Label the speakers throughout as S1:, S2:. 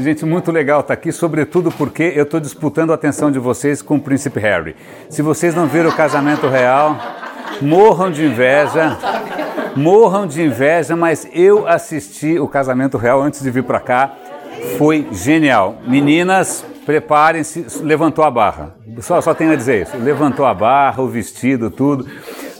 S1: Gente, muito legal estar aqui, sobretudo porque eu estou disputando a atenção de vocês com o Príncipe Harry. Se vocês não viram o casamento real, morram de inveja. Morram de inveja, mas eu assisti o casamento real antes de vir para cá. Foi genial. Meninas, preparem-se. Levantou a barra. Só, só tenho a dizer isso. Levantou a barra, o vestido, tudo.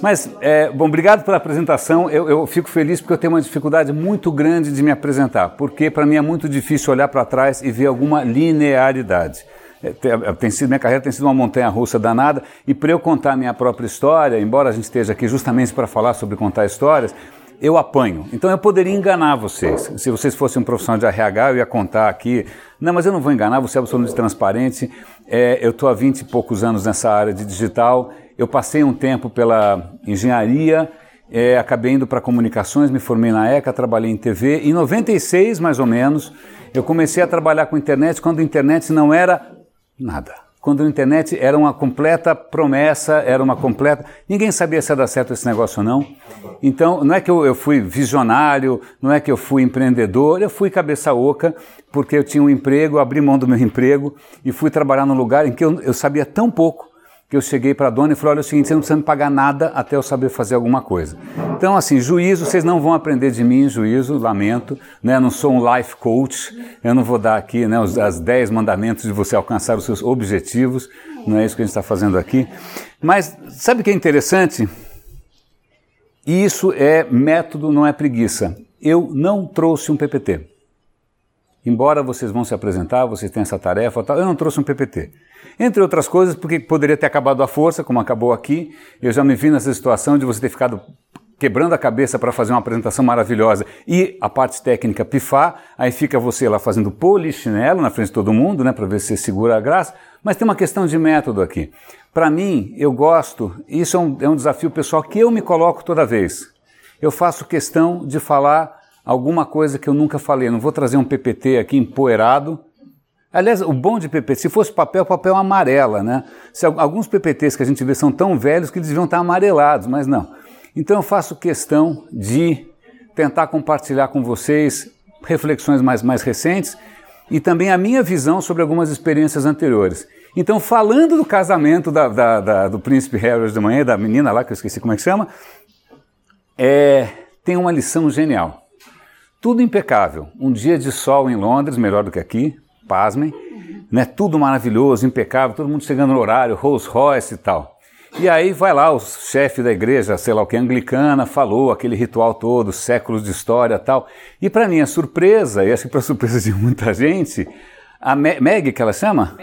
S1: Mas, é, bom, obrigado pela apresentação. Eu, eu, fico feliz porque eu tenho uma dificuldade muito grande de me apresentar, porque para mim é muito difícil olhar para trás e ver alguma linearidade. É, tem sido, minha carreira tem sido uma montanha russa danada, e para eu contar a minha própria história, embora a gente esteja aqui justamente para falar sobre contar histórias, eu apanho. Então eu poderia enganar vocês. Se vocês fossem um profissional de RH, eu ia contar aqui. Não, mas eu não vou enganar, você é absolutamente transparente. É, eu estou há 20 e poucos anos nessa área de digital eu passei um tempo pela engenharia, é, acabei indo para comunicações, me formei na ECA, trabalhei em TV. Em 96, mais ou menos, eu comecei a trabalhar com internet quando a internet não era nada. Quando a internet era uma completa promessa, era uma completa. Ninguém sabia se ia dar certo esse negócio ou não. Então, não é que eu, eu fui visionário, não é que eu fui empreendedor, eu fui cabeça oca, porque eu tinha um emprego, abri mão do meu emprego e fui trabalhar num lugar em que eu, eu sabia tão pouco que eu cheguei para a dona e falei, olha, é o seguinte, você não precisa me pagar nada até eu saber fazer alguma coisa. Então, assim, juízo, vocês não vão aprender de mim juízo, lamento, né? Eu não sou um life coach, eu não vou dar aqui né, os as 10 mandamentos de você alcançar os seus objetivos, não é isso que a gente está fazendo aqui. Mas sabe o que é interessante? Isso é método, não é preguiça. Eu não trouxe um PPT. Embora vocês vão se apresentar, vocês têm essa tarefa, eu não trouxe um PPT. Entre outras coisas, porque poderia ter acabado a força, como acabou aqui. Eu já me vi nessa situação de você ter ficado quebrando a cabeça para fazer uma apresentação maravilhosa e a parte técnica pifar, aí fica você lá fazendo polichinelo na frente de todo mundo, né, para ver se segura a graça. Mas tem uma questão de método aqui. Para mim, eu gosto, isso é um, é um desafio pessoal que eu me coloco toda vez. Eu faço questão de falar alguma coisa que eu nunca falei. Não vou trazer um PPT aqui empoeirado Aliás, o bom de PPT, se fosse papel, papel amarela, né? Se, alguns PPTs que a gente vê são tão velhos que eles deviam estar amarelados, mas não. Então eu faço questão de tentar compartilhar com vocês reflexões mais, mais recentes e também a minha visão sobre algumas experiências anteriores. Então, falando do casamento da, da, da, do príncipe Harry de manhã, da menina lá, que eu esqueci como é que chama, é, tem uma lição genial. Tudo impecável. Um dia de sol em Londres, melhor do que aqui, pasmem, né? Tudo maravilhoso, impecável, todo mundo chegando no horário, Rolls Royce e tal. E aí vai lá o chefe da igreja, sei lá o que, anglicana, falou aquele ritual todo, séculos de história tal. E para minha surpresa, e acho que para surpresa de muita gente, a Me Meg, que ela chama?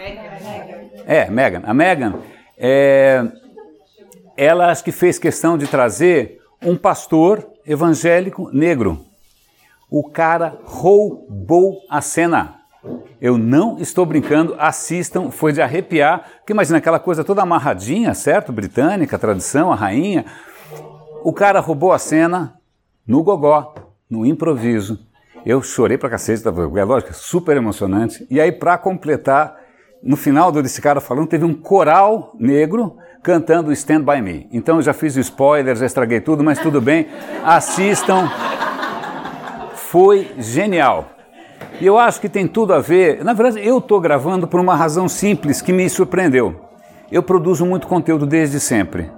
S1: É, Megan. A Megan, é, ela acho que fez questão de trazer um pastor evangélico negro. O cara roubou a cena. Eu não estou brincando, assistam, foi de arrepiar, porque imagina aquela coisa toda amarradinha, certo? Britânica, tradição, a rainha. O cara roubou a cena no gogó, no improviso. Eu chorei pra cacete, é lógico, super emocionante. E aí, para completar, no final desse cara falando, teve um coral negro cantando Stand By Me. Então eu já fiz o spoiler, já estraguei tudo, mas tudo bem. Assistam. Foi genial. E eu acho que tem tudo a ver. Na verdade, eu estou gravando por uma razão simples que me surpreendeu. Eu produzo muito conteúdo desde sempre.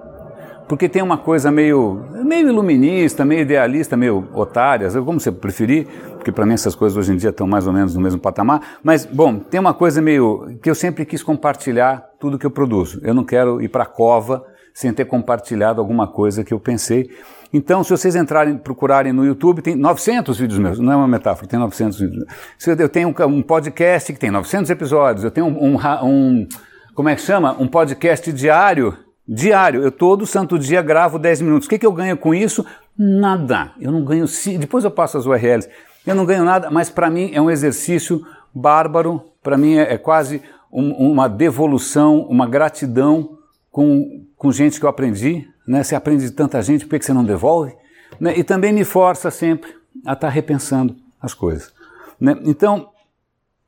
S1: Porque tem uma coisa meio, meio iluminista, meio idealista, meio otária, como você preferir, porque para mim essas coisas hoje em dia estão mais ou menos no mesmo patamar. Mas, bom, tem uma coisa meio que eu sempre quis compartilhar tudo que eu produzo. Eu não quero ir para a cova sem ter compartilhado alguma coisa que eu pensei. Então, se vocês entrarem, procurarem no YouTube, tem 900 vídeos meus, não é uma metáfora, tem 900 vídeos. Eu tenho um, podcast que tem 900 episódios, eu tenho um, um, um como é que chama? Um podcast diário, diário. Eu todo santo dia gravo 10 minutos. O que, que eu ganho com isso? Nada. Eu não ganho, depois eu passo as URLs. Eu não ganho nada, mas para mim é um exercício bárbaro, para mim é, é quase um, uma devolução, uma gratidão com, com gente que eu aprendi, né? Você aprende de tanta gente, por que você não devolve? Né? E também me força sempre a estar repensando as coisas. Né? Então,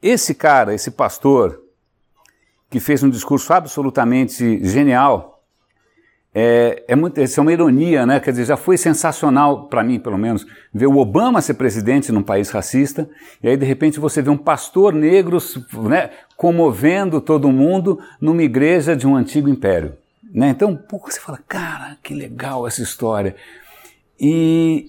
S1: esse cara, esse pastor, que fez um discurso absolutamente genial, é, é, muito, isso é uma ironia, né? Quer dizer, já foi sensacional, para mim pelo menos, ver o Obama ser presidente num país racista, e aí de repente você vê um pastor negro né, comovendo todo mundo numa igreja de um antigo império. Né? Então, pô, você fala, cara, que legal essa história. E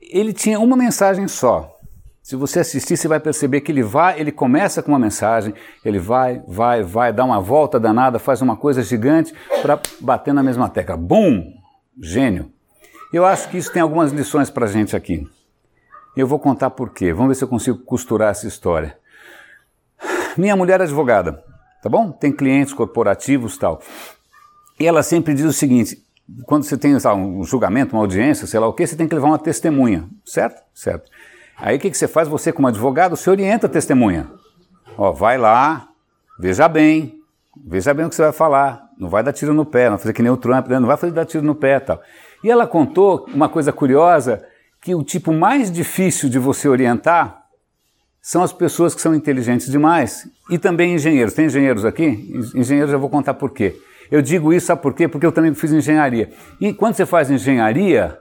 S1: ele tinha uma mensagem só. Se você assistir, você vai perceber que ele vai, ele começa com uma mensagem, ele vai, vai, vai, dá uma volta danada, faz uma coisa gigante para bater na mesma tecla. Bum! Gênio. Eu acho que isso tem algumas lições para a gente aqui. Eu vou contar por quê. Vamos ver se eu consigo costurar essa história. Minha mulher é advogada, tá bom? Tem clientes corporativos tal. E ela sempre diz o seguinte: quando você tem sabe, um julgamento, uma audiência, sei lá o que, você tem que levar uma testemunha, certo? Certo. Aí o que, que você faz? Você, como advogado, você orienta a testemunha. Ó, vai lá, veja bem, veja bem o que você vai falar. Não vai dar tiro no pé, não vai fazer que nem o Trump, né? não vai fazer dar tiro no pé tal. E ela contou uma coisa curiosa, que o tipo mais difícil de você orientar são as pessoas que são inteligentes demais. E também engenheiros. Tem engenheiros aqui? Engenheiros eu vou contar por quê. Eu digo isso, sabe por quê? Porque eu também fiz engenharia. E quando você faz engenharia,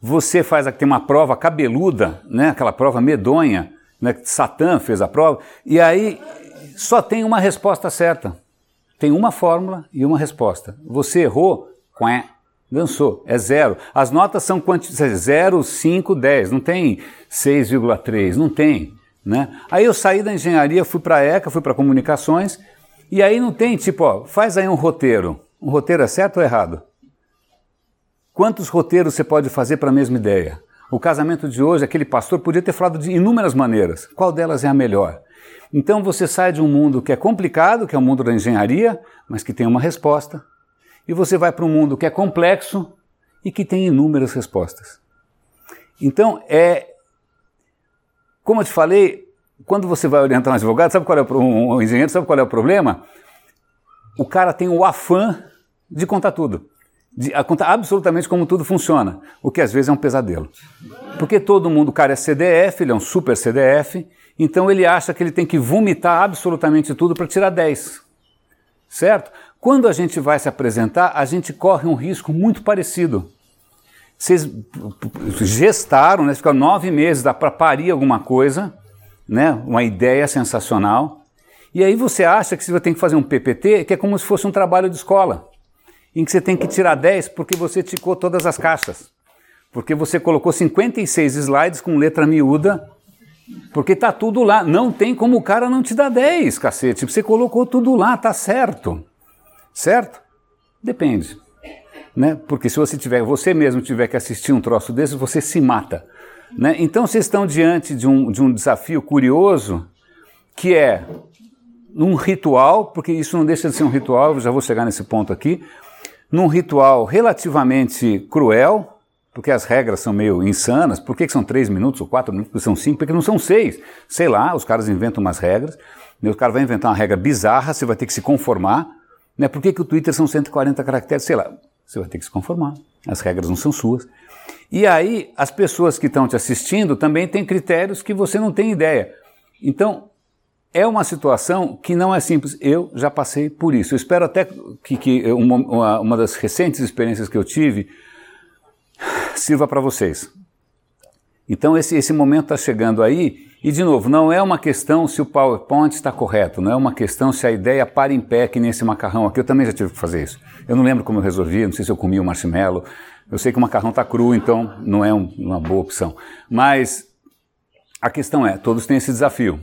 S1: você faz tem uma prova cabeluda, né? Aquela prova medonha, né? Satã fez a prova, e aí só tem uma resposta certa. Tem uma fórmula e uma resposta. Você errou, quê, dançou, é zero. As notas são quantidades 0, 5, 10, não tem 6,3, não tem. Né? Aí eu saí da engenharia, fui para a ECA, fui para comunicações, e aí não tem tipo, ó, faz aí um roteiro. Um roteiro é certo ou errado? Quantos roteiros você pode fazer para a mesma ideia? O casamento de hoje, aquele pastor podia ter falado de inúmeras maneiras. Qual delas é a melhor? Então você sai de um mundo que é complicado, que é o mundo da engenharia, mas que tem uma resposta, e você vai para um mundo que é complexo e que tem inúmeras respostas. Então é, como eu te falei, quando você vai orientar um advogado, sabe qual é o, um engenheiro, sabe qual é o problema? O cara tem o afã de contar tudo de, contar absolutamente como tudo funciona, o que às vezes é um pesadelo. Porque todo mundo, o cara é CDF, ele é um super CDF, então ele acha que ele tem que vomitar absolutamente tudo para tirar 10. Certo? Quando a gente vai se apresentar, a gente corre um risco muito parecido. Vocês gestaram, né? Ficaram nove meses, para parir alguma coisa, né? Uma ideia sensacional. E aí você acha que você tem que fazer um PPT, que é como se fosse um trabalho de escola em que você tem que tirar 10 porque você ticou todas as caixas. Porque você colocou 56 slides com letra miúda, porque tá tudo lá. Não tem como o cara não te dar 10, cacete. Você colocou tudo lá, tá certo. Certo? Depende. Né? Porque se você tiver, você mesmo tiver que assistir um troço desse, você se mata. Né? Então vocês estão diante de um, de um desafio curioso que é um ritual, porque isso não deixa de ser um ritual, eu já vou chegar nesse ponto aqui, num ritual relativamente cruel, porque as regras são meio insanas. Por que, são três minutos ou quatro minutos? Porque são cinco? Porque não são seis. Sei lá, os caras inventam umas regras. Né? O cara vai inventar uma regra bizarra, você vai ter que se conformar. Né? Por que, que o Twitter são 140 caracteres? Sei lá, você vai ter que se conformar. As regras não são suas. E aí, as pessoas que estão te assistindo também têm critérios que você não tem ideia. Então, é uma situação que não é simples. Eu já passei por isso. Eu espero até que, que uma, uma das recentes experiências que eu tive sirva para vocês. Então esse, esse momento está chegando aí e de novo não é uma questão se o PowerPoint está correto, não é uma questão se a ideia para em pé que nesse macarrão aqui. Eu também já tive que fazer isso. Eu não lembro como eu resolvi, não sei se eu comi o marshmallow. Eu sei que o macarrão está cru, então não é um, uma boa opção. Mas a questão é, todos têm esse desafio.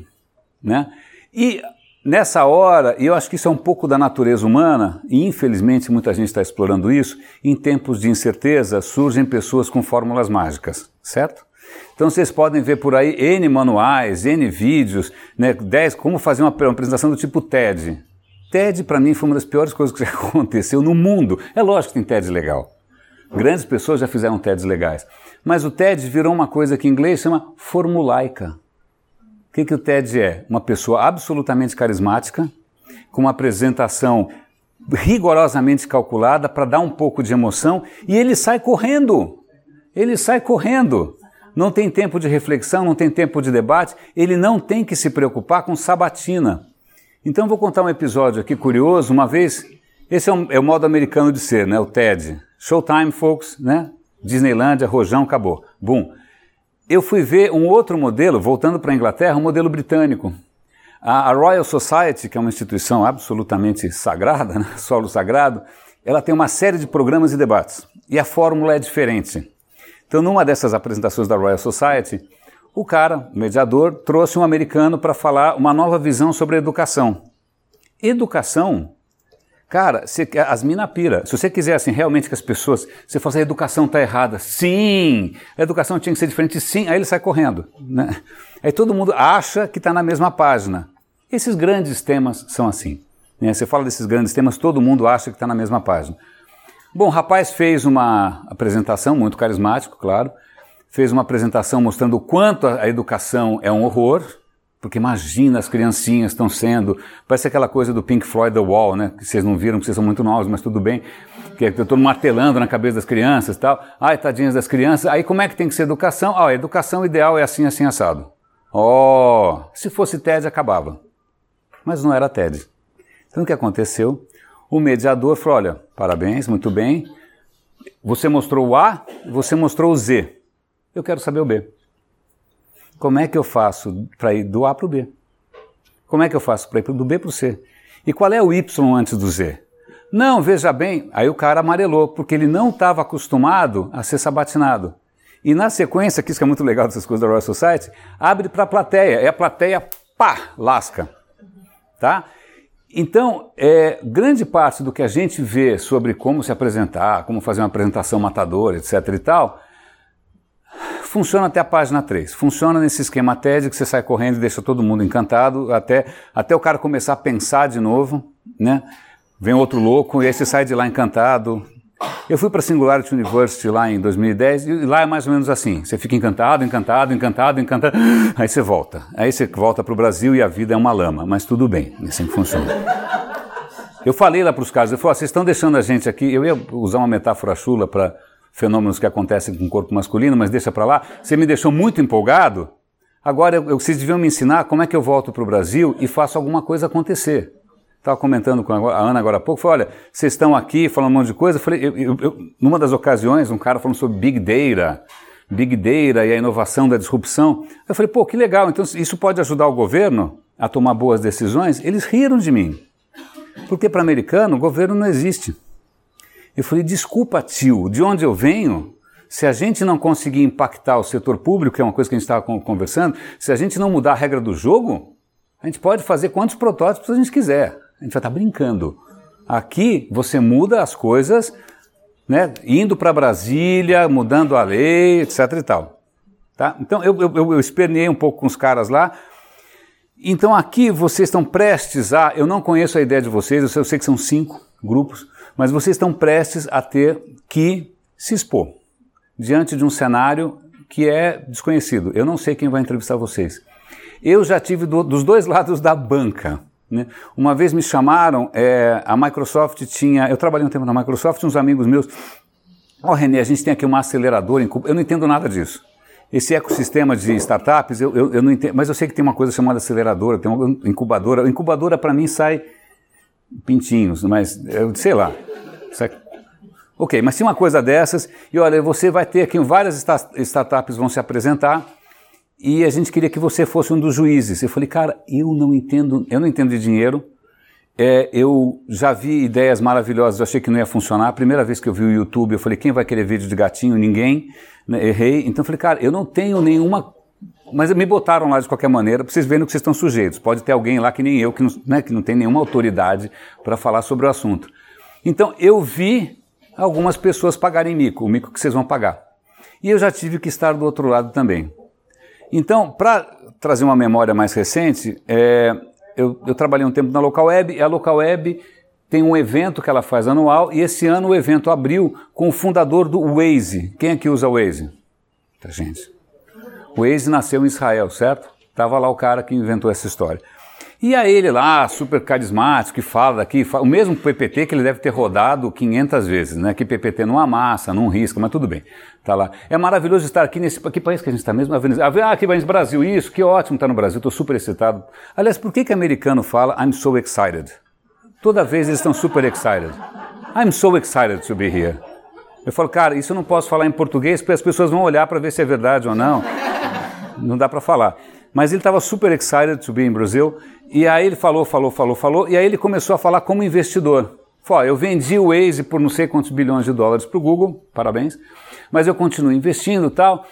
S1: Né? E nessa hora, eu acho que isso é um pouco da natureza humana, e infelizmente muita gente está explorando isso, em tempos de incerteza surgem pessoas com fórmulas mágicas, certo? Então vocês podem ver por aí N manuais, N vídeos, né, 10, como fazer uma, uma apresentação do tipo TED. TED para mim foi uma das piores coisas que já aconteceu no mundo. É lógico que tem TED legal. Grandes pessoas já fizeram TEDs legais. Mas o TED virou uma coisa que em inglês chama formulaica. O que, que o TED é? Uma pessoa absolutamente carismática, com uma apresentação rigorosamente calculada para dar um pouco de emoção e ele sai correndo. Ele sai correndo. Não tem tempo de reflexão, não tem tempo de debate, ele não tem que se preocupar com sabatina. Então vou contar um episódio aqui curioso. Uma vez Esse é, um, é, o modo americano de ser, né? O TED. Showtime, folks, né? Disneylândia, rojão, acabou. Boom. Eu fui ver um outro modelo, voltando para a Inglaterra, um modelo britânico. A, a, Royal Society, que é uma instituição absolutamente sagrada, né? solo sagrado, ela tem uma série de programas e debates. E a fórmula é diferente. Então, numa dessas apresentações da Royal Society, o cara, o mediador, trouxe um americano para falar uma nova visão sobre a educação. Educação, cara, as mina pira. Se você quiser assim, realmente que as pessoas, você fala assim, a educação está errada. Sim, a educação tinha que ser diferente. Sim, aí ele sai correndo. Né? Aí todo mundo acha que está na mesma página. Esses grandes temas são assim. Né? Você fala desses grandes temas, todo mundo acha que está na mesma página. Bom, o rapaz fez uma apresentação, muito carismático, claro, fez uma apresentação mostrando o quanto a educação é um horror, porque imagina as criancinhas estão sendo, parece aquela coisa do Pink Floyd The Wall, né? Que vocês não viram, que vocês são muito novos, mas tudo bem. Que eu estou martelando na cabeça das crianças e tal. Ai, tadinhas das crianças. Aí como é que tem que ser educação? Ah, a educação ideal é assim, assim, assado. Oh, se fosse TED, acabava. Mas não era TED. Então o que aconteceu? O mediador falou: olha, parabéns, muito bem. Você mostrou o A, você mostrou o Z. Eu quero saber o B. Como é que eu faço para ir do A para o B? Como é que eu faço para ir do B para o C? E qual é o Y antes do Z? Não, veja bem, aí o cara amarelou, porque ele não estava acostumado a ser sabatinado. E na sequência, que isso que é muito legal dessas coisas da Royal Society, abre para a plateia, e a plateia, pá, lasca. Tá? Então, é, grande parte do que a gente vê sobre como se apresentar, como fazer uma apresentação matadora, etc e tal, funciona até a página 3. Funciona nesse esquema TED que você sai correndo e deixa todo mundo encantado, até, até o cara começar a pensar de novo, né? Vem outro louco e aí você sai de lá encantado, eu fui para a Singularity University lá em 2010 e lá é mais ou menos assim. Você fica encantado, encantado, encantado, encantado, aí você volta. Aí você volta para o Brasil e a vida é uma lama, mas tudo bem, é assim funciona. Eu falei lá para os caras, eu falei, vocês estão deixando a gente aqui, eu ia usar uma metáfora chula para fenômenos que acontecem com o corpo masculino, mas deixa para lá. Você me deixou muito empolgado, agora eu, vocês deviam me ensinar como é que eu volto para o Brasil e faço alguma coisa acontecer. Estava comentando com a Ana agora há pouco, falei, olha, vocês estão aqui falando um monte de coisa. Eu falei, eu, eu, numa das ocasiões, um cara falando sobre Big Data, Big Data e a inovação da disrupção. Eu falei, pô, que legal, então isso pode ajudar o governo a tomar boas decisões? Eles riram de mim. Porque para americano, o governo não existe. Eu falei, desculpa, tio, de onde eu venho, se a gente não conseguir impactar o setor público, que é uma coisa que a gente estava conversando, se a gente não mudar a regra do jogo, a gente pode fazer quantos protótipos a gente quiser. A gente vai estar brincando. Aqui você muda as coisas, né, indo para Brasília, mudando a lei, etc e tal. Tá? Então eu, eu, eu um pouco com os caras lá. Então aqui vocês estão prestes a, eu não conheço a ideia de vocês, eu sei que são cinco grupos, mas vocês estão prestes a ter que se expor diante de um cenário que é desconhecido. Eu não sei quem vai entrevistar vocês. Eu já tive do, dos dois lados da banca. Né? Uma vez me chamaram, é, a Microsoft tinha. Eu trabalhei um tempo na Microsoft, uns amigos meus. Ó, oh, René, a gente tem aqui uma aceleradora. Eu não entendo nada disso. Esse ecossistema de startups, eu, eu, eu, não entendo, mas eu sei que tem uma coisa chamada aceleradora, tem uma incubadora. Incubadora para mim sai pintinhos, mas eu, sei lá. Sai... Ok, mas tem uma coisa dessas, e olha, você vai ter aqui várias startups vão se apresentar e a gente queria que você fosse um dos juízes. Eu falei, cara, eu não entendo, eu não entendo de dinheiro. É, eu já vi ideias maravilhosas, eu achei que não ia funcionar. A primeira vez que eu vi o YouTube, eu falei, quem vai querer vídeo de gatinho? Ninguém. Né? Errei. Então eu falei, cara, eu não tenho nenhuma. Mas me botaram lá de qualquer maneira, para vocês verem que vocês estão sujeitos. Pode ter alguém lá que nem eu, que não, né, que não tem nenhuma autoridade para falar sobre o assunto. Então eu vi algumas pessoas pagarem mico, o mico que vocês vão pagar. E eu já tive que estar do outro lado também. Então, para trazer uma memória mais recente, é, eu, eu, trabalhei um tempo na Local Web e a Local Web tem um evento que ela faz anual e esse ano o evento abriu com o fundador do Waze. Quem aqui usa o Waze? Muita gente. O Waze nasceu em Israel, certo? Estava lá o cara que inventou essa história. E a ele lá, super carismático, que fala daqui, fala, o mesmo PPT que ele deve ter rodado 500 vezes, né? Que PPT não amassa, não risca, mas tudo bem. Tá lá. É maravilhoso estar aqui nesse que país que a gente está mesmo? Ah, aqui vai Brasil, isso, que ótimo estar no Brasil, estou super excitado. Aliás, por que que americano fala I'm so excited? Toda vez eles estão super excited. I'm so excited to be here. Eu falo, cara, isso eu não posso falar em português porque as pessoas vão olhar para ver se é verdade ou não. Não dá para falar. Mas ele estava super excited to be in Brasil. E aí ele falou, falou, falou, falou. E aí ele começou a falar como investidor. Falou, eu vendi o Waze por não sei quantos bilhões de dólares para o Google, parabéns. Mas eu continuo investindo tal.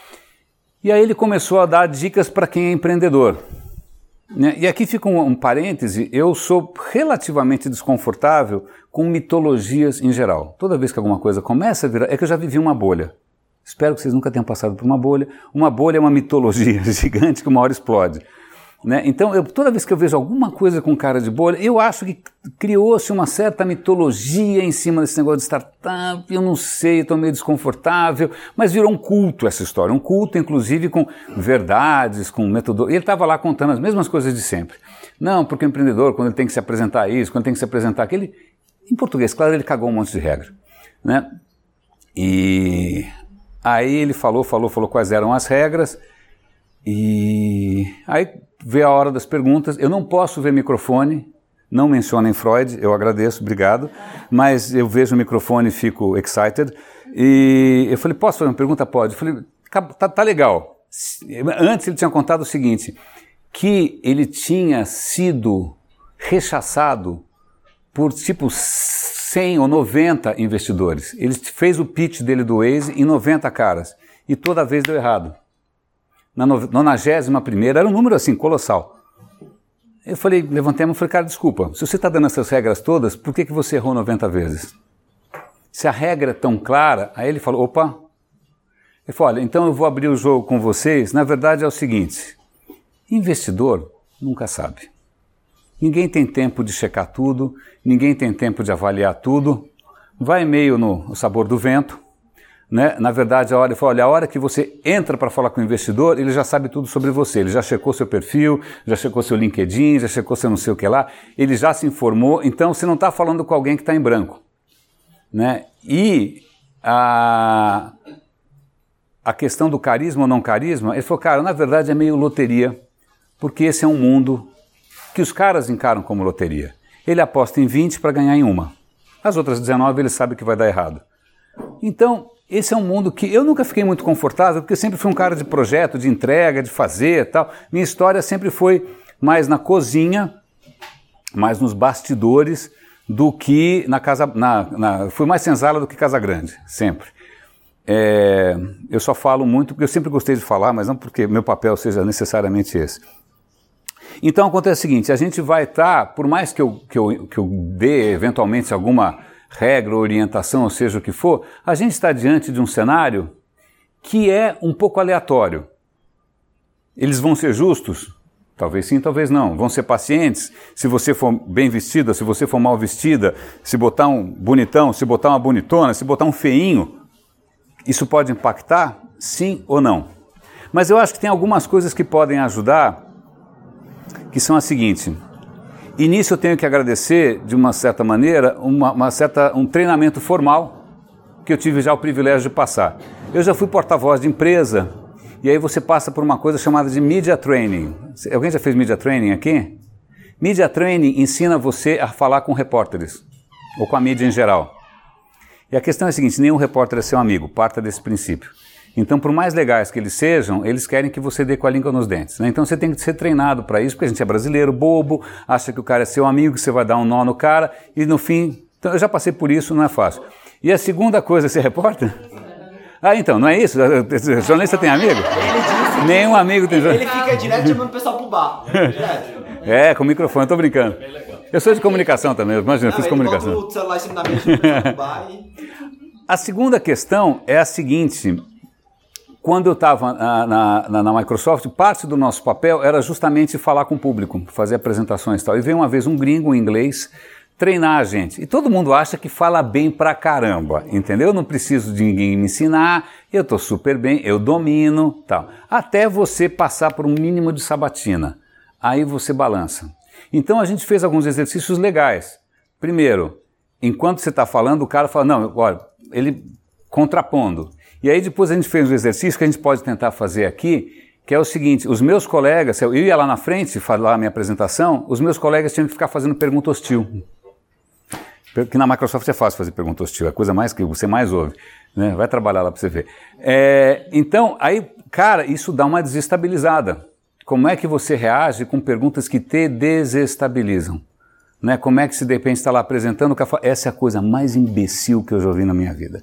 S1: E aí ele começou a dar dicas para quem é empreendedor. Né? E aqui fica um, um parêntese, eu sou relativamente desconfortável com mitologias em geral. Toda vez que alguma coisa começa a virar, é que eu já vivi uma bolha. Espero que vocês nunca tenham passado por uma bolha. Uma bolha é uma mitologia gigante que uma hora explode. Né? Então, eu, toda vez que eu vejo alguma coisa com cara de bolha, eu acho que criou-se uma certa mitologia em cima desse negócio de startup. Eu não sei, estou meio desconfortável, mas virou um culto essa história. Um culto, inclusive, com verdades, com método. Ele estava lá contando as mesmas coisas de sempre. Não, porque o empreendedor, quando ele tem que se apresentar isso, quando tem que se apresentar aquele. Em português, claro, ele cagou um monte de regra. Né? E aí ele falou, falou, falou quais eram as regras. E aí veio a hora das perguntas. Eu não posso ver microfone, não mencionem Freud, eu agradeço, obrigado, mas eu vejo o microfone e fico excited. E eu falei, posso fazer uma pergunta? Pode. Eu falei, tá, tá legal. Antes ele tinha contado o seguinte, que ele tinha sido rechaçado por tipo 100 ou 90 investidores. Ele fez o pitch dele do Waze em 90 caras e toda vez deu errado na 91 primeira, era um número assim, colossal. Eu falei, levantei a mão e falei, cara, desculpa, se você está dando essas regras todas, por que, que você errou 90 vezes? Se a regra é tão clara, aí ele falou, opa, ele falou, olha, então eu vou abrir o jogo com vocês, na verdade é o seguinte, investidor nunca sabe. Ninguém tem tempo de checar tudo, ninguém tem tempo de avaliar tudo, vai meio no sabor do vento, né? Na verdade, a hora, olha, a hora que você entra para falar com o investidor, ele já sabe tudo sobre você. Ele já checou seu perfil, já checou seu LinkedIn, já checou seu não sei o que lá, ele já se informou. Então, você não está falando com alguém que está em branco. Né? E a, a questão do carisma ou não carisma, ele falou, cara, na verdade é meio loteria, porque esse é um mundo que os caras encaram como loteria. Ele aposta em 20 para ganhar em uma. As outras 19 ele sabe que vai dar errado. Então, esse é um mundo que eu nunca fiquei muito confortável, porque sempre fui um cara de projeto, de entrega, de fazer tal. Minha história sempre foi mais na cozinha, mais nos bastidores, do que na casa. Na, na, fui mais senzala do que Casa Grande, sempre. É, eu só falo muito porque eu sempre gostei de falar, mas não porque meu papel seja necessariamente esse. Então acontece o seguinte: a gente vai estar, tá, por mais que eu, que, eu, que eu dê eventualmente alguma regra, orientação, ou seja o que for, a gente está diante de um cenário que é um pouco aleatório. Eles vão ser justos? Talvez sim, talvez não. Vão ser pacientes? Se você for bem vestida, se você for mal vestida, se botar um bonitão, se botar uma bonitona, se botar um feinho, isso pode impactar? Sim ou não? Mas eu acho que tem algumas coisas que podem ajudar, que são as seguintes. E nisso eu tenho que agradecer, de uma certa maneira, uma, uma certa, um treinamento formal que eu tive já o privilégio de passar. Eu já fui porta-voz de empresa, e aí você passa por uma coisa chamada de Media Training. Alguém já fez Media Training aqui? Media Training ensina você a falar com repórteres, ou com a mídia em geral. E a questão é a seguinte: nenhum repórter é seu amigo, parta desse princípio. Então, por mais legais que eles sejam, eles querem que você dê com a língua nos dentes. Né? Então, você tem que ser treinado para isso, porque a gente é brasileiro, bobo, acha que o cara é seu amigo, que você vai dar um nó no cara, e no fim. Então, eu já passei por isso, não é fácil. E a segunda coisa, você é repórter? Ah, então, não é isso? O jornalista tem amigo? Nenhum amigo tem
S2: jornalista. Ele fica direto chamando o pessoal pro bar.
S1: É, com o microfone, eu tô brincando. Eu sou de comunicação também, imagina, eu fiz comunicação. A segunda questão é a seguinte: quando eu estava na, na, na, Microsoft, parte do nosso papel era justamente falar com o público, fazer apresentações e tal. E veio uma vez um gringo em inglês treinar a gente. E todo mundo acha que fala bem pra caramba, entendeu? Eu não preciso de ninguém me ensinar, eu estou super bem, eu domino, tal. Até você passar por um mínimo de sabatina. Aí você balança. Então a gente fez alguns exercícios legais. Primeiro, enquanto você está falando, o cara fala, não, olha, ele contrapondo. E aí depois a gente fez um exercício que a gente pode tentar fazer aqui, que é o seguinte: os meus colegas, eu ia lá na frente falar a minha apresentação, os meus colegas tinham que ficar fazendo pergunta hostil. Que na Microsoft é fácil fazer pergunta hostil, é a coisa mais que você mais ouve. Né? Vai trabalhar lá para você ver. É, então, aí, cara, isso dá uma desestabilizada. Como é que você reage com perguntas que te desestabilizam? Né? Como é que se de repente está lá apresentando, essa é a coisa mais imbecil que eu já ouvi na minha vida.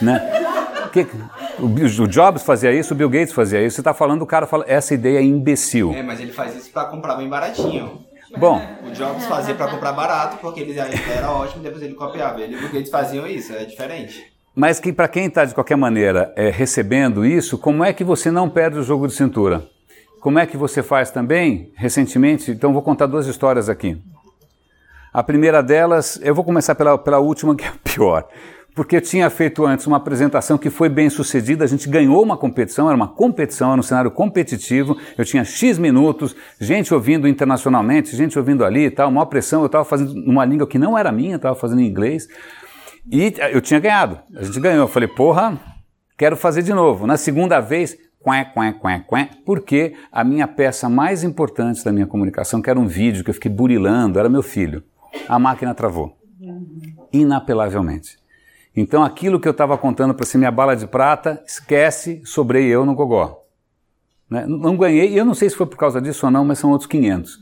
S1: Né? Que, o, Jobs fazia isso, o Bill Gates fazia isso. Você está falando, o cara fala, essa ideia é imbecil.
S2: É, mas ele faz isso para comprar bem baratinho.
S1: Bom.
S2: O Jobs fazia para comprar barato, porque ele era ótimo, depois ele copiava. Ele e o Bill Gates faziam isso, é diferente.
S1: Mas que para quem está de qualquer maneira é, recebendo isso, como é que você não perde o jogo de cintura? Como é que você faz também, recentemente? Então vou contar duas histórias aqui. A primeira delas, eu vou começar pela, pela última, que é a pior porque eu tinha feito antes uma apresentação que foi bem sucedida, a gente ganhou uma competição, era uma competição, era um cenário competitivo, eu tinha X minutos, gente ouvindo internacionalmente, gente ouvindo ali e tal, maior pressão, eu estava fazendo numa língua que não era minha, estava fazendo em inglês, e eu tinha ganhado, a gente ganhou, eu falei, porra, quero fazer de novo. Na segunda vez, Quém, quém, quém, quém, porque a minha peça mais importante da minha comunicação, que era um vídeo que eu fiquei burilando, era meu filho. A máquina travou. Inapelavelmente. Então aquilo que eu estava contando para ser minha bala de prata, esquece, sobrei eu no gogó. Né? Não ganhei, e eu não sei se foi por causa disso ou não, mas são outros 500.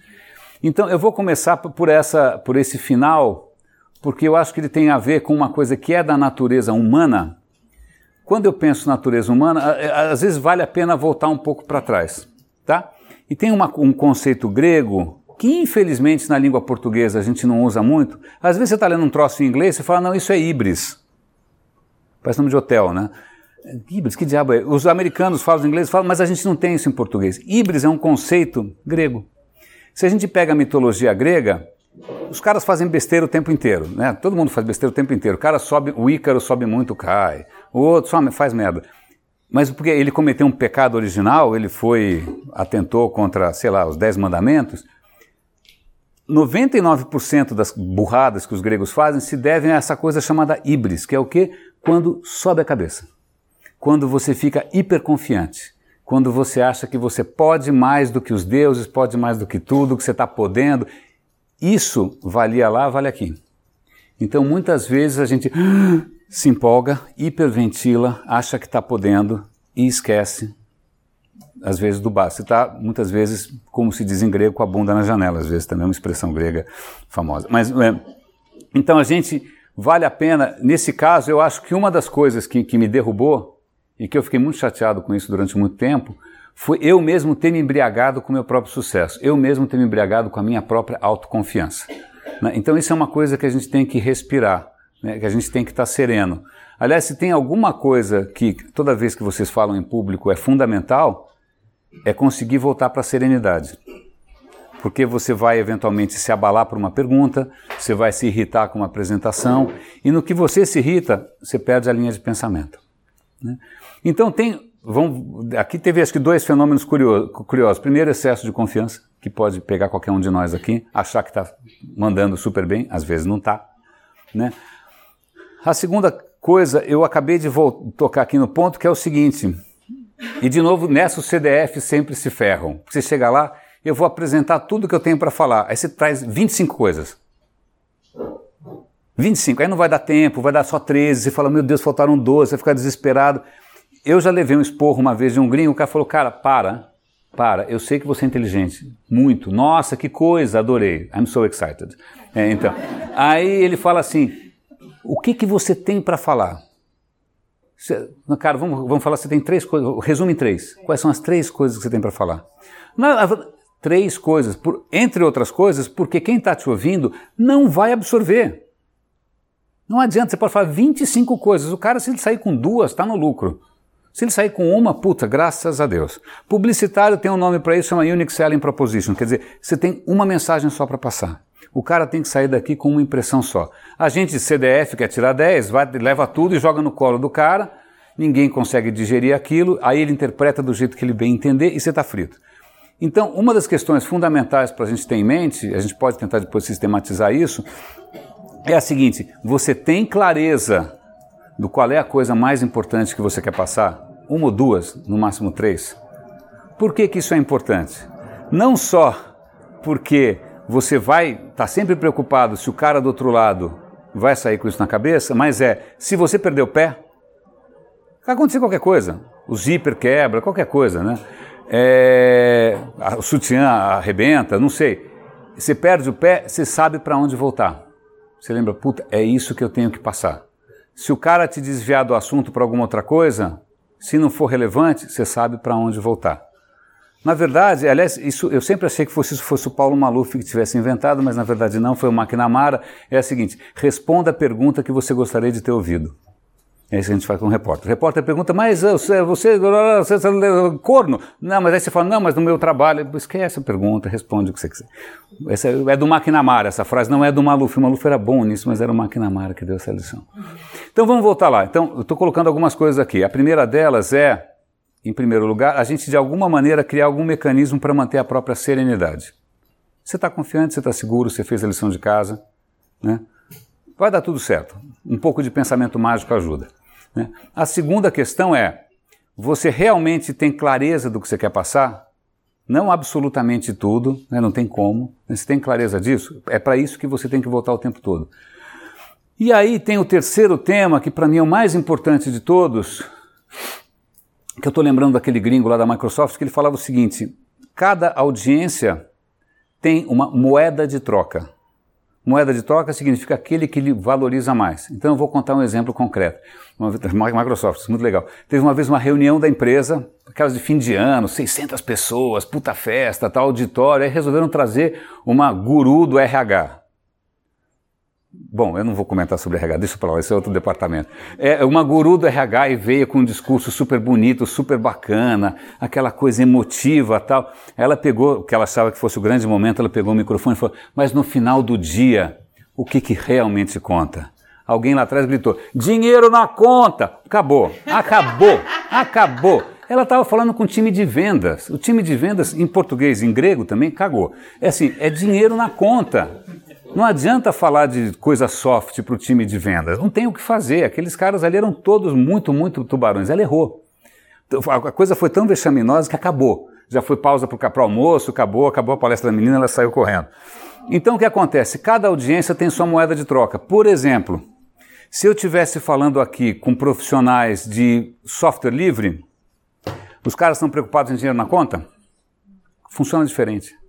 S1: Então eu vou começar por, essa, por esse final, porque eu acho que ele tem a ver com uma coisa que é da natureza humana. Quando eu penso natureza humana, às vezes vale a pena voltar um pouco para trás. Tá? E tem uma, um conceito grego que infelizmente na língua portuguesa a gente não usa muito. Às vezes você está lendo um troço em inglês e fala, não, isso é híbris. Parece nome de hotel, né? Híbris, que diabo é? Os americanos falam inglês, falam, mas a gente não tem isso em português. Híbris é um conceito grego. Se a gente pega a mitologia grega, os caras fazem besteira o tempo inteiro, né? Todo mundo faz besteira o tempo inteiro. O cara sobe, o Ícaro sobe muito, cai. O outro só faz merda. Mas porque ele cometeu um pecado original, ele foi, atentou contra, sei lá, os dez mandamentos, 99% das burradas que os gregos fazem se devem a essa coisa chamada híbris, que é o quê? Quando sobe a cabeça, quando você fica hiperconfiante, quando você acha que você pode mais do que os deuses, pode mais do que tudo, que você está podendo. Isso valia lá, vale aqui. Então muitas vezes a gente se empolga, hiperventila, acha que está podendo e esquece, às vezes, do básico. Está, muitas vezes, como se diz em grego, com a bunda na janela, às vezes também é uma expressão grega famosa. Mas, é, então a gente vale a pena. Nesse caso, eu acho que uma das coisas que, que me derrubou, e que eu fiquei muito chateado com isso durante muito tempo, foi eu mesmo ter me embriagado com o meu próprio sucesso, eu mesmo ter me embriagado com a minha própria autoconfiança. Né? Então, isso é uma coisa que a gente tem que respirar, né? que a gente tem que estar sereno. Aliás, se tem alguma coisa que toda vez que vocês falam em público é fundamental, é conseguir voltar para a serenidade porque você vai eventualmente se abalar por uma pergunta, você vai se irritar com uma apresentação, e no que você se irrita, você perde a linha de pensamento. Né? Então tem, vamos, aqui teve acho que dois fenômenos curiosos. curiosos. Primeiro, excesso de confiança, que pode pegar qualquer um de nós aqui, achar que está mandando super bem, às vezes não está. Né? A segunda coisa, eu acabei de tocar aqui no ponto, que é o seguinte, e de novo, nessa os CDF sempre se ferram. Você chega lá, eu vou apresentar tudo que eu tenho para falar. Aí você traz 25 coisas. 25, aí não vai dar tempo, vai dar só 13. Você fala, meu Deus, faltaram 12, você fica desesperado. Eu já levei um esporro uma vez de um gringo, o cara falou, cara, para, para, eu sei que você é inteligente, muito. Nossa, que coisa, adorei. I'm so excited. É, então, aí ele fala assim, o que, que você tem para falar? Cara, vamos, vamos falar, você tem três coisas, resume em três. Quais são as três coisas que você tem para falar? Não, três coisas, por, entre outras coisas, porque quem está te ouvindo não vai absorver. Não adianta, você pode falar 25 coisas, o cara, se ele sair com duas, está no lucro. Se ele sair com uma, puta, graças a Deus. Publicitário tem um nome para isso, chama Unique Selling Proposition, quer dizer, você tem uma mensagem só para passar. O cara tem que sair daqui com uma impressão só. A gente de CDF quer tirar 10, vai, leva tudo e joga no colo do cara, ninguém consegue digerir aquilo, aí ele interpreta do jeito que ele bem entender e você está frito. Então, uma das questões fundamentais para a gente ter em mente, a gente pode tentar depois sistematizar isso, é a seguinte: você tem clareza do qual é a coisa mais importante que você quer passar? Uma ou duas, no máximo três. Por que, que isso é importante? Não só porque você vai estar tá sempre preocupado se o cara do outro lado vai sair com isso na cabeça, mas é, se você perder o pé, vai acontecer qualquer coisa. O zíper quebra, qualquer coisa, né? É, o sutiã arrebenta, não sei. Você perde o pé, você sabe para onde voltar. Você lembra, puta, é isso que eu tenho que passar. Se o cara te desviar do assunto para alguma outra coisa, se não for relevante, você sabe para onde voltar. Na verdade, aliás, isso, eu sempre achei que fosse, isso fosse o Paulo Maluf que tivesse inventado, mas na verdade não, foi o McNamara. É a seguinte: responda a pergunta que você gostaria de ter ouvido. É isso que a gente faz com o repórter. O repórter pergunta, mas você, você, você, você corno? Não, mas aí você fala, não, mas no meu trabalho. Esquece a pergunta, responde o que você quiser. Essa é do McNamara, essa frase não é do Maluf. O Maluf era bom nisso, mas era o McNamara que deu essa lição. Então vamos voltar lá. Então, eu estou colocando algumas coisas aqui. A primeira delas é, em primeiro lugar, a gente de alguma maneira criar algum mecanismo para manter a própria serenidade. Você está confiante, você está seguro, você fez a lição de casa, né? Vai dar tudo certo. Um pouco de pensamento mágico ajuda. Né? A segunda questão é: você realmente tem clareza do que você quer passar? Não absolutamente tudo, né? não tem como. Você tem clareza disso? É para isso que você tem que voltar o tempo todo. E aí tem o terceiro tema, que para mim é o mais importante de todos, que eu estou lembrando daquele gringo lá da Microsoft, que ele falava o seguinte: cada audiência tem uma moeda de troca. Moeda de troca significa aquele que valoriza mais. Então eu vou contar um exemplo concreto. Microsoft, muito legal. Teve uma vez uma reunião da empresa, aquelas de fim de ano, 600 pessoas, puta festa, tal, auditório, aí resolveram trazer uma guru do RH. Bom, eu não vou comentar sobre RH, deixa para lá, esse é outro departamento. É uma guru do RH e veio com um discurso super bonito, super bacana, aquela coisa emotiva tal. Ela pegou, o que ela achava que fosse o grande momento, ela pegou o microfone e falou: Mas no final do dia, o que, que realmente conta? Alguém lá atrás gritou: Dinheiro na conta! Acabou, acabou, acabou. Ela estava falando com o time de vendas. O time de vendas, em português, em grego também, cagou. É assim, é dinheiro na conta. Não adianta falar de coisa soft para o time de vendas. Não tem o que fazer. Aqueles caras ali eram todos muito, muito tubarões. Ela errou. A coisa foi tão vexaminosa que acabou. Já foi pausa para o almoço, acabou, acabou a palestra da menina, ela saiu correndo. Então o que acontece? Cada audiência tem sua moeda de troca. Por exemplo, se eu estivesse falando aqui com profissionais de software livre, os caras estão preocupados em dinheiro na conta? Funciona diferente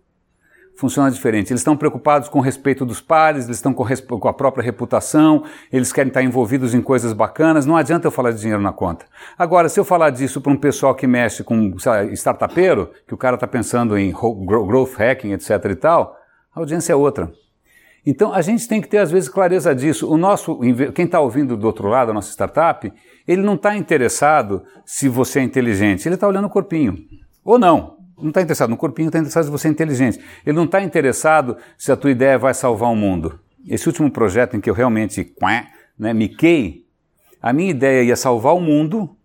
S1: funciona diferente. Eles estão preocupados com o respeito dos pares, eles estão com, com, a própria reputação, eles querem estar envolvidos em coisas bacanas. Não adianta eu falar de dinheiro na conta. Agora, se eu falar disso para um pessoal que mexe com lá, startupeiro, que o cara está pensando em growth hacking, etc. e tal, a audiência é outra. Então, a gente tem que ter, às vezes, clareza disso. O nosso, quem está ouvindo do outro lado, a nossa startup, ele não está interessado se você é inteligente, ele está olhando o corpinho. Ou não, não está interessado no corpinho, está interessado se você é inteligente. Ele não está interessado se a tua ideia vai salvar o mundo. Esse último projeto em que eu realmente né, miquei, a minha ideia ia salvar o mundo.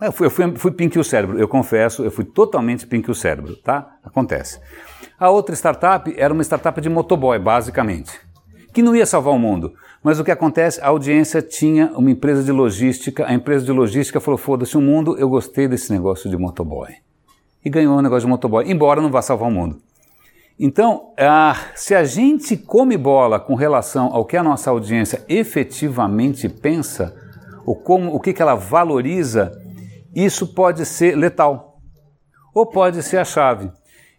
S1: Eu fui, eu fui, fui pink o cérebro, eu confesso, eu fui totalmente pink o cérebro, tá? Acontece. A outra startup era uma startup de motoboy, basicamente, que não ia salvar o mundo. Mas o que acontece? A audiência tinha uma empresa de logística, a empresa de logística falou: foda-se o mundo, eu gostei desse negócio de motoboy e ganhou um negócio de motoboy, embora não vá salvar o mundo. Então, ah, se a gente come bola com relação ao que a nossa audiência efetivamente pensa, ou como, o que, que ela valoriza, isso pode ser letal, ou pode ser a chave.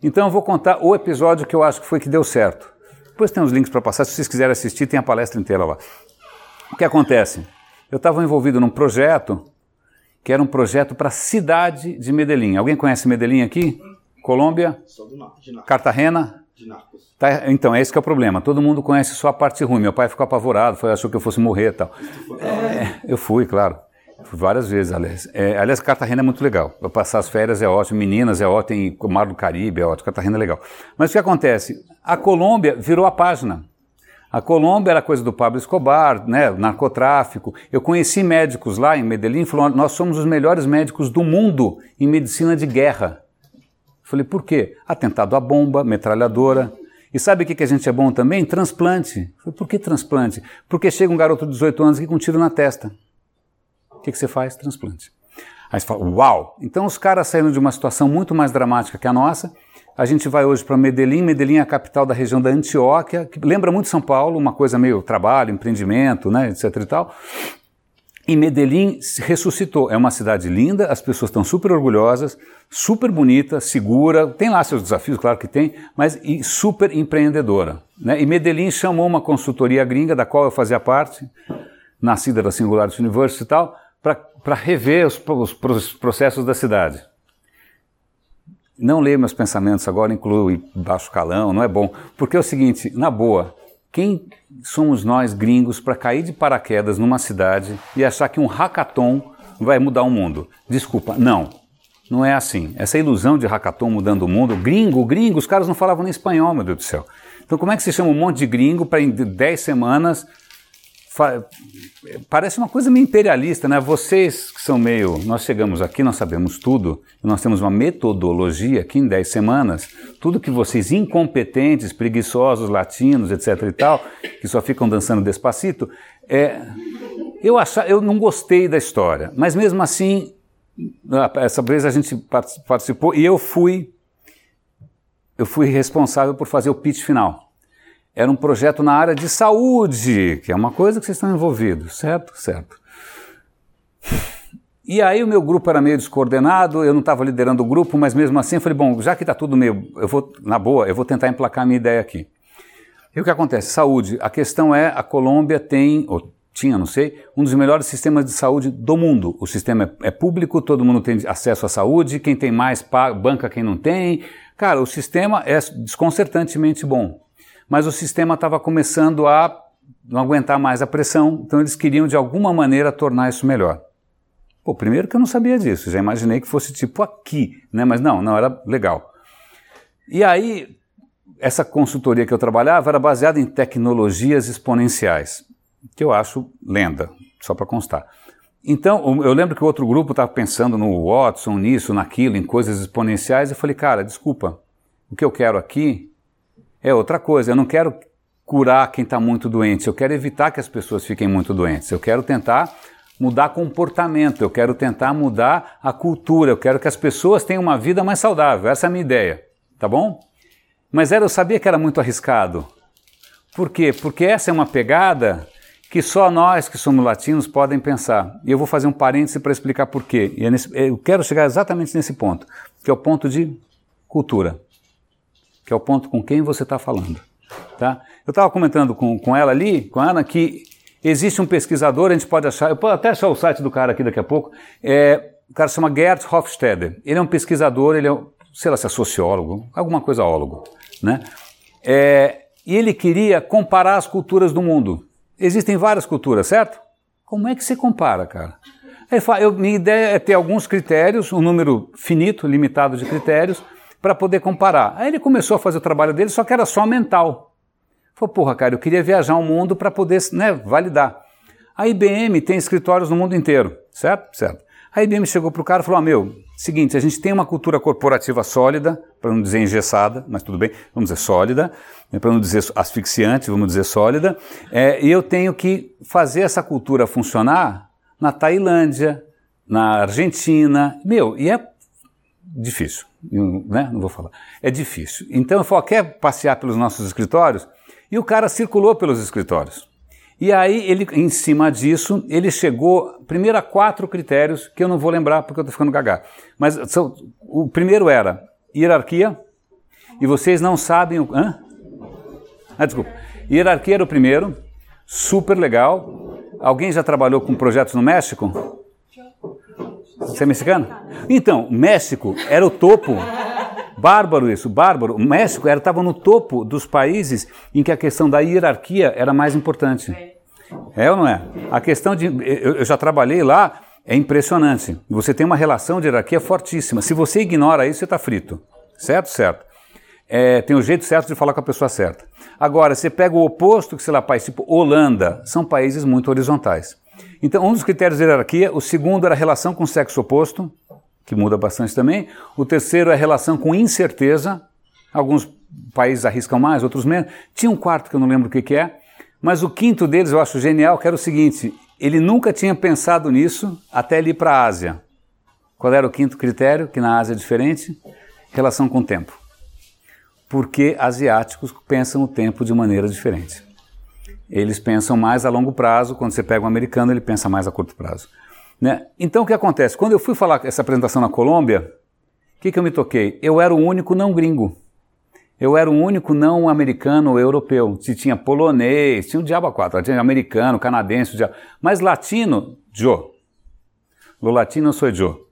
S1: Então, eu vou contar o episódio que eu acho que foi que deu certo. Depois tem os links para passar, se vocês quiserem assistir, tem a palestra inteira lá. O que acontece? Eu estava envolvido num projeto que era um projeto para a cidade de Medellín. Alguém conhece Medellín aqui? Colômbia? Sou do de Narcos. Cartagena? De Narcos. Tá, então, esse é o problema. Todo mundo conhece só a parte ruim. Meu pai ficou apavorado, foi, achou que eu fosse morrer e tal. É, eu fui, claro. Fui várias vezes, aliás. É, aliás, Cartagena é muito legal. Para passar as férias é ótimo. Meninas é ótimo. O Mar do Caribe é ótimo. Cartagena é legal. Mas o que acontece? A Colômbia virou a página. A Colômbia era coisa do Pablo Escobar, né, narcotráfico. Eu conheci médicos lá em Medellín, falaram, nós somos os melhores médicos do mundo em medicina de guerra. Falei, por quê? Atentado à bomba, metralhadora. E sabe o que, que a gente é bom também? Transplante. Falei, por que transplante? Porque chega um garoto de 18 anos aqui com um tiro na testa. O que, que você faz? Transplante. Aí você fala, uau! Então os caras saíram de uma situação muito mais dramática que a nossa, A gente vai hoje para Medellín. Medellín é a capital da região da Antioquia, que lembra muito São Paulo, uma coisa meio trabalho, empreendimento, né, etc e tal. E Medellín ressuscitou. É uma cidade linda, as pessoas estão super orgulhosas, super bonita, segura. Tem lá seus desafios, claro que tem, mas e super empreendedora. Né? E Medellín chamou uma consultoria gringa, da qual eu fazia parte, nascida da Singularity University e tal, para rever os, os processos da cidade. Não leia meus pensamentos agora, inclui baixo calão, não é bom. Porque é o seguinte, na boa, quem somos nós gringos para cair de paraquedas numa cidade e achar que um hackathon vai mudar o mundo? Desculpa, não. Não é assim. Essa ilusão de hackathon mudando o mundo, gringo, gringo, os caras não falavam nem espanhol, meu Deus do céu. Então como é que se chama um monte de gringo para em 10 semanas parece uma coisa meio imperialista, né? Vocês que são meio. Nós chegamos aqui, nós sabemos tudo, nós temos uma metodologia aqui em 10 semanas. Tudo que vocês, incompetentes, preguiçosos, latinos, etc e tal, que só ficam dançando despacito, é. Eu, achar, eu não gostei da história, mas mesmo assim, essa vez a gente participou e eu fui. Eu fui responsável por fazer o pitch final era um projeto na área de saúde, que é uma coisa que vocês estão envolvidos, certo? Certo. E aí o meu grupo era meio descoordenado, eu não estava liderando o grupo, mas mesmo assim eu falei, bom, já que está tudo meio, eu vou, na boa, eu vou tentar emplacar a minha ideia aqui. E o que acontece? Saúde. A questão é, a Colômbia tem, ou tinha, não sei, um dos melhores sistemas de saúde do mundo. O sistema é, é público, todo mundo tem acesso à saúde, quem tem mais banca quem não tem. Cara, o sistema é desconcertantemente bom mas o sistema estava começando a não aguentar mais a pressão, então eles queriam de alguma maneira tornar isso melhor. Pô, primeiro que eu não sabia disso, já imaginei que fosse tipo aqui, né? Mas não, não era legal. E aí, essa consultoria que eu trabalhava era baseada em tecnologias exponenciais, que eu acho lenda, só para constar. Então, eu lembro que o outro grupo estava pensando no Watson, nisso, naquilo, em coisas exponenciais, e eu falei, cara, desculpa, o que eu quero aqui é outra coisa. Eu não quero curar quem está muito doente, eu quero evitar que as pessoas fiquem muito doentes. Eu quero tentar mudar comportamento, eu quero tentar mudar a cultura, eu quero que as pessoas tenham uma vida mais saudável. Essa é a minha ideia, tá bom? Mas era, eu sabia que era muito arriscado. Por quê? Porque essa é uma pegada que só nós que somos latinos podem pensar. E eu vou fazer um parêntese para explicar por quê. E é nesse, eu quero chegar exatamente nesse ponto, que é o ponto de cultura que é o ponto com quem você está falando. Tá? Eu estava comentando com, com ela ali, com a Ana, que existe um pesquisador, a gente pode achar, eu posso até achar o site do cara aqui daqui a pouco, é, o cara se chama Gerd Hofstede. Ele é um pesquisador, ele é, sei lá se é sociólogo, alguma coisa ólogo, né? É, e ele queria comparar as culturas do mundo. Existem várias culturas, certo? Como é que você compara, cara? Eu, minha ideia é ter alguns critérios, um número finito, limitado de critérios, para poder comparar. Aí ele começou a fazer o trabalho dele, só que era só mental. Falou, porra, cara, eu queria viajar o mundo para poder né, validar. A IBM tem escritórios no mundo inteiro, certo? Certo. A IBM chegou para o cara e falou: ah, meu, seguinte, a gente tem uma cultura corporativa sólida, para não dizer engessada, mas tudo bem, vamos dizer sólida, né, para não dizer asfixiante, vamos dizer sólida, é, e eu tenho que fazer essa cultura funcionar na Tailândia, na Argentina, meu, e é difícil né? não vou falar. É difícil. Então eu falei, quer passear pelos nossos escritórios? E o cara circulou pelos escritórios. E aí, ele, em cima disso, ele chegou primeiro a quatro critérios que eu não vou lembrar porque eu estou ficando gaga. Mas o primeiro era hierarquia, e vocês não sabem o. Hã? Ah, desculpa. Hierarquia era o primeiro, super legal. Alguém já trabalhou com projetos no México? Você é mexicano? Então, México era o topo. Bárbaro isso, bárbaro. O México estava no topo dos países em que a questão da hierarquia era mais importante. É ou não é? A questão de. Eu, eu já trabalhei lá, é impressionante. Você tem uma relação de hierarquia fortíssima. Se você ignora isso, você está frito. Certo? Certo. É, tem o jeito certo de falar com a pessoa certa. Agora, você pega o oposto, que sei lá, país tipo Holanda, são países muito horizontais. Então, um dos critérios de hierarquia, o segundo era a relação com o sexo oposto, que muda bastante também. O terceiro é a relação com incerteza. Alguns países arriscam mais, outros menos. Tinha um quarto que eu não lembro o que, que é. Mas o quinto deles eu acho genial, que era o seguinte: ele nunca tinha pensado nisso até ele ir para a Ásia. Qual era o quinto critério? Que na Ásia é diferente? Relação com o tempo. Porque asiáticos pensam o tempo de maneira diferente. Eles pensam mais a longo prazo, quando você pega um americano, ele pensa mais a curto prazo. Né? Então o que acontece? Quando eu fui falar essa apresentação na Colômbia, o que, que eu me toquei? Eu era o único não gringo. Eu era o único não americano ou europeu. Se tinha polonês, tinha o diabo a quatro, tinha americano, canadense, diabo. mas latino, Joe. Lo latino sou Joe.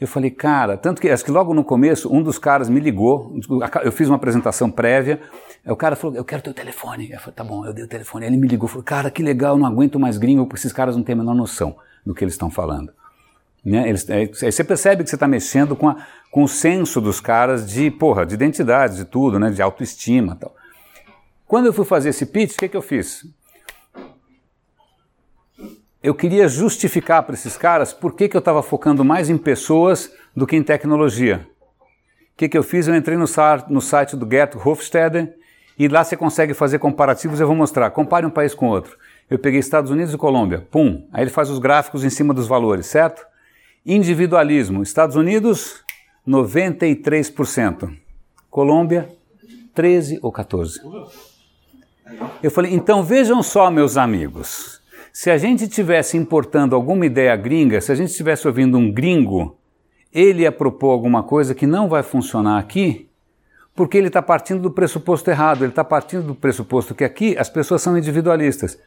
S1: Eu falei, cara, tanto que acho que logo no começo um dos caras me ligou, eu fiz uma apresentação prévia, o cara falou, eu quero teu telefone. Eu falei, tá bom, eu dei o telefone. Ele me ligou, falou, cara, que legal, não aguento mais gringo, porque esses caras não têm a menor noção do que eles estão falando. Né? Eles, é, você percebe que você está mexendo com, a, com o senso dos caras de, porra, de identidade, de tudo, né? de autoestima tal. Quando eu fui fazer esse pitch, o que, que eu fiz? Eu queria justificar para esses caras por que, que eu estava focando mais em pessoas do que em tecnologia. O que, que eu fiz? Eu entrei no, no site do Gert Hofstede e lá você consegue fazer comparativos. Eu vou mostrar. Compare um país com outro. Eu peguei Estados Unidos e Colômbia. Pum. Aí ele faz os gráficos em cima dos valores, certo? Individualismo. Estados Unidos, 93%. Colômbia, 13 ou 14. Eu falei, então vejam só, meus amigos. Se a gente estivesse importando alguma ideia gringa, se a gente estivesse ouvindo um gringo, ele ia propor alguma coisa que não vai funcionar aqui, porque ele está partindo do pressuposto errado, ele está partindo do pressuposto que aqui as pessoas são individualistas,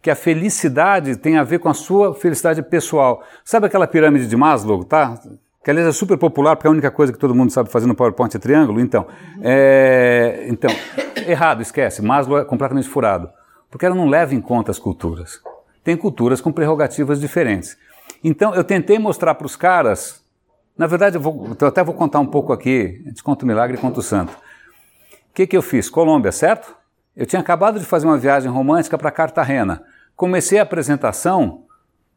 S1: que a felicidade tem a ver com a sua felicidade pessoal. Sabe aquela pirâmide de Maslow, tá? Que aliás é super popular, porque é a única coisa que todo mundo sabe fazer no PowerPoint é triângulo. Então, é... então errado, esquece. Maslow é completamente furado, porque ela não leva em conta as culturas tem culturas com prerrogativas diferentes. Então eu tentei mostrar para os caras, na verdade eu, vou, eu até vou contar um pouco aqui, conta o milagre e conta o santo. O que, que eu fiz? Colômbia, certo? Eu tinha acabado de fazer uma viagem romântica para Cartagena. Comecei a apresentação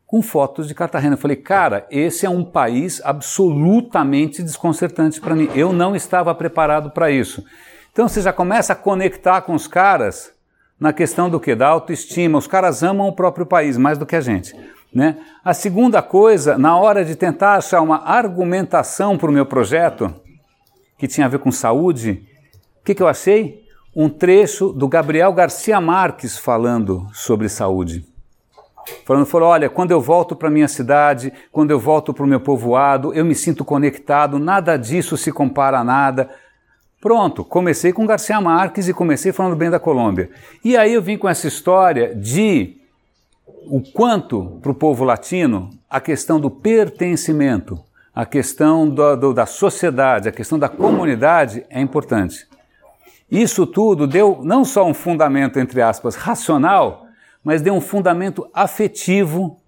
S1: com fotos de Cartagena. Eu falei, cara, esse é um país absolutamente desconcertante para mim. Eu não estava preparado para isso. Então você já começa a conectar com os caras na questão do que? Da autoestima. Os caras amam o próprio país mais do que a gente. Né? A segunda coisa, na hora de tentar achar uma argumentação para o meu projeto, que tinha a ver com saúde, o que, que eu achei? Um trecho do Gabriel Garcia Marques falando sobre saúde. Falando, falou, olha, quando eu volto para minha cidade, quando eu volto para o meu povoado, eu me sinto conectado, nada disso se compara a nada. Pronto, comecei com Garcia Marques e comecei falando bem da Colômbia. E aí eu vim com essa história de o quanto para o povo latino a questão do pertencimento, a questão do, do, da sociedade, a questão da comunidade é importante. Isso tudo deu não só um fundamento, entre aspas, racional, mas deu um fundamento afetivo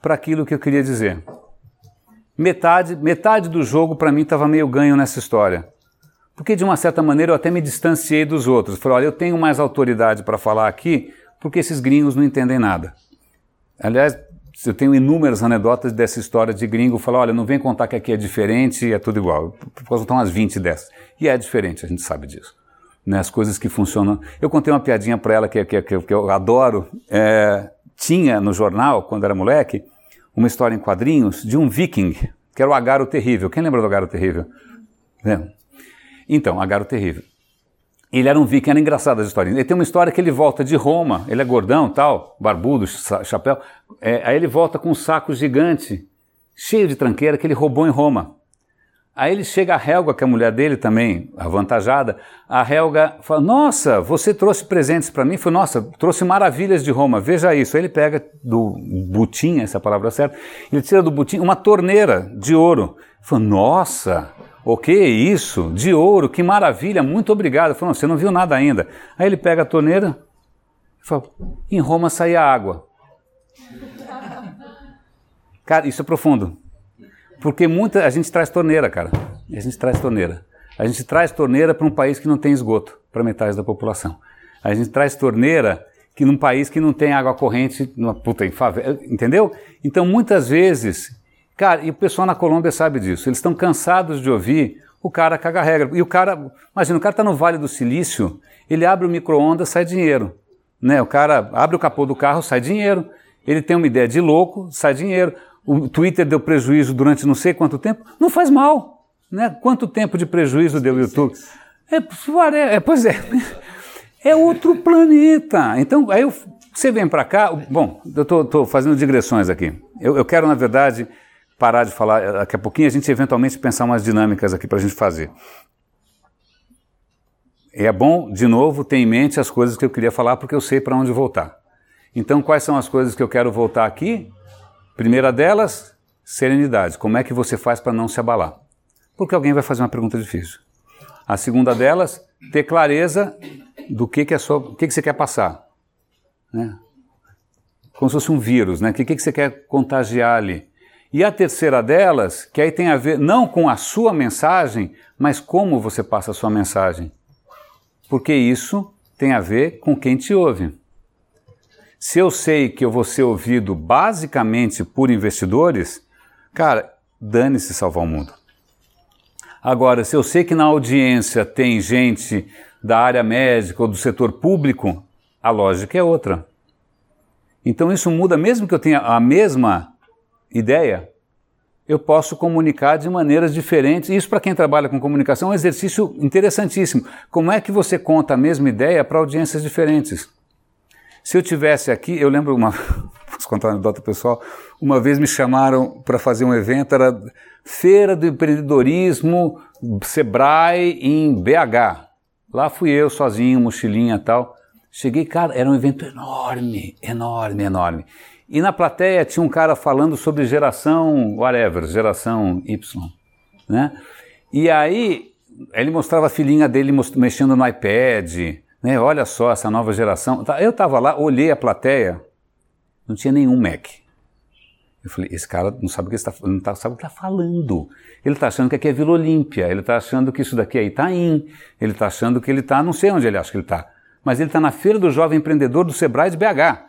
S1: para aquilo que eu queria dizer. Metade, metade do jogo para mim estava meio ganho nessa história. Porque de uma certa maneira eu até me distanciei dos outros. Falei, olha, eu tenho mais autoridade para falar aqui porque esses gringos não entendem nada. Aliás, eu tenho inúmeras anedotas dessa história de gringo falar, olha, não vem contar que aqui é diferente é tudo igual. Eu posso contar umas 20 dessas. E é diferente, a gente sabe disso. Né, as coisas que funcionam. Eu contei uma piadinha para ela que, que, que, eu adoro. É, tinha no jornal, quando era moleque, uma história em quadrinhos de um viking, que era o Agaro Terrível. Quem lembra do Agaro Terrível? É, então, Agaro Terrível. Ele era um viking, era engraçado as histórias. Ele tem uma história que ele volta de Roma, ele é gordão tal, barbudo, chapéu. É, aí ele volta com um saco gigante, cheio de tranqueira, que ele roubou em Roma. Aí ele chega a Helga, que é a mulher dele também, avantajada. A Helga fala: Nossa, você trouxe presentes para mim? Foi, nossa, trouxe maravilhas de Roma, veja isso. Aí ele pega do butim, essa é palavra certa, ele tira do butim uma torneira de ouro. Fala: Nossa, o que é isso? De ouro, que maravilha, muito obrigado. Falou, você não viu nada ainda. Aí ele pega a torneira e fala, em Roma saía água. Cara, isso é profundo. Porque muita, a gente traz torneira, cara. A gente traz torneira. A gente traz torneira para um país que não tem esgoto, para metade da população. A gente traz torneira que num país que não tem água corrente, numa puta em favela, entendeu? Então muitas vezes Cara, e o pessoal na Colômbia sabe disso. Eles estão cansados de ouvir o cara caga regra. E o cara, imagina, o cara está no Vale do Silício, ele abre o micro-ondas, sai dinheiro. Né? O cara abre o capô do carro, sai dinheiro. Ele tem uma ideia de louco, sai dinheiro. O Twitter deu prejuízo durante não sei quanto tempo. Não faz mal. Né? Quanto tempo de prejuízo deu o YouTube? É, é, pois é, é outro planeta. Então, aí eu, você vem para cá. Bom, eu estou fazendo digressões aqui. Eu, eu, quero, na verdade, parar de falar. Daqui a pouquinho a gente eventualmente pensar umas dinâmicas aqui para a gente fazer. É bom, de novo, ter em mente as coisas que eu queria falar, porque eu sei para onde voltar. Então, quais são as coisas que eu quero voltar aqui? Primeira delas, serenidade. Como é que você faz para não se abalar? Porque alguém vai fazer uma pergunta difícil. A segunda delas, ter clareza do que, que, é o que, que você quer passar. Né? Como se fosse um vírus, né? O que, que você quer contagiar ali? E a terceira delas, que aí tem a ver não com a sua mensagem, mas como você passa a sua mensagem. Porque isso tem a ver com quem te ouve. Se eu sei que eu vou ser ouvido basicamente por investidores, cara, dane-se salvar o mundo. Agora, se eu sei que na audiência tem gente da área médica ou do setor público, a lógica é outra. Então isso muda, mesmo que eu tenha a mesma ideia, eu posso comunicar de maneiras diferentes. Isso, para quem trabalha com comunicação, é um exercício interessantíssimo. Como é que você conta a mesma ideia para audiências diferentes? Se eu tivesse aqui, eu lembro uma. Posso contar uma anedota pessoal? Uma vez me chamaram para fazer um evento, era Feira do Empreendedorismo Sebrae em BH. Lá fui eu sozinho, mochilinha e tal. Cheguei, cara, era um evento enorme, enorme, enorme. E na plateia tinha um cara falando sobre geração whatever, geração Y, né? E aí ele mostrava a filhinha dele mexendo no iPad, né? Olha só essa nova geração. Tá, eu estava lá, olhei a plateia, não tinha nenhum Mac. Eu falei, esse cara não sabe o que está, não tá, sabe o que está falando. Ele está achando que aqui é Vila Olímpia, ele está achando que isso daqui é Itaim, ele está achando que ele está, não sei onde ele acha que ele está, mas ele está na Feira do Jovem Empreendedor do Sebrae de BH.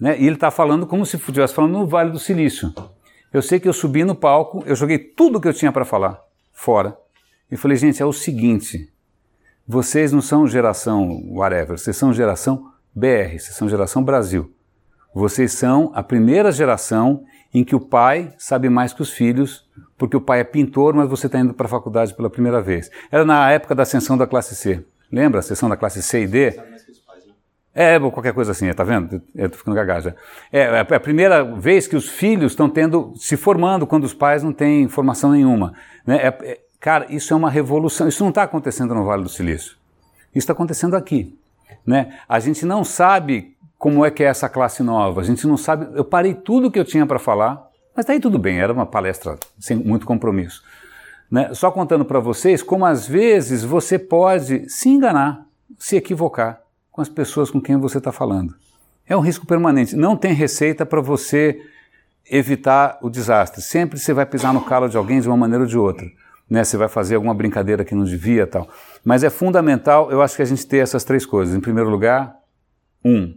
S1: Né? E ele está falando como se estivesse falando no Vale do Silício. Eu sei que eu subi no palco, eu joguei tudo que eu tinha para falar fora. E falei, gente, é o seguinte, vocês não são geração whatever, vocês são geração BR, vocês são geração Brasil. Vocês são a primeira geração em que o pai sabe mais que os filhos, porque o pai é pintor, mas você está indo para a faculdade pela primeira vez. Era na época da ascensão da classe C. Lembra a ascensão da classe C e D? É, qualquer coisa assim, tá vendo? Eu tô ficando gagaja. É, é a primeira vez que os filhos estão tendo, se formando quando os pais não têm formação nenhuma. Né? É, é, Cara, isso é uma revolução. Isso não está acontecendo no Vale do Silício. Isso está acontecendo aqui. Né? A gente não sabe como é que é essa classe nova. A gente não sabe. Eu parei tudo que eu tinha para falar, mas daí tudo bem. Era uma palestra sem muito compromisso. Né? Só contando para vocês como às vezes você pode se enganar, se equivocar com as pessoas com quem você está falando. É um risco permanente. Não tem receita para você evitar o desastre. Sempre você vai pisar no calo de alguém de uma maneira ou de outra né, você vai fazer alguma brincadeira que não devia tal. Mas é fundamental, eu acho que a gente ter essas três coisas. Em primeiro lugar, um,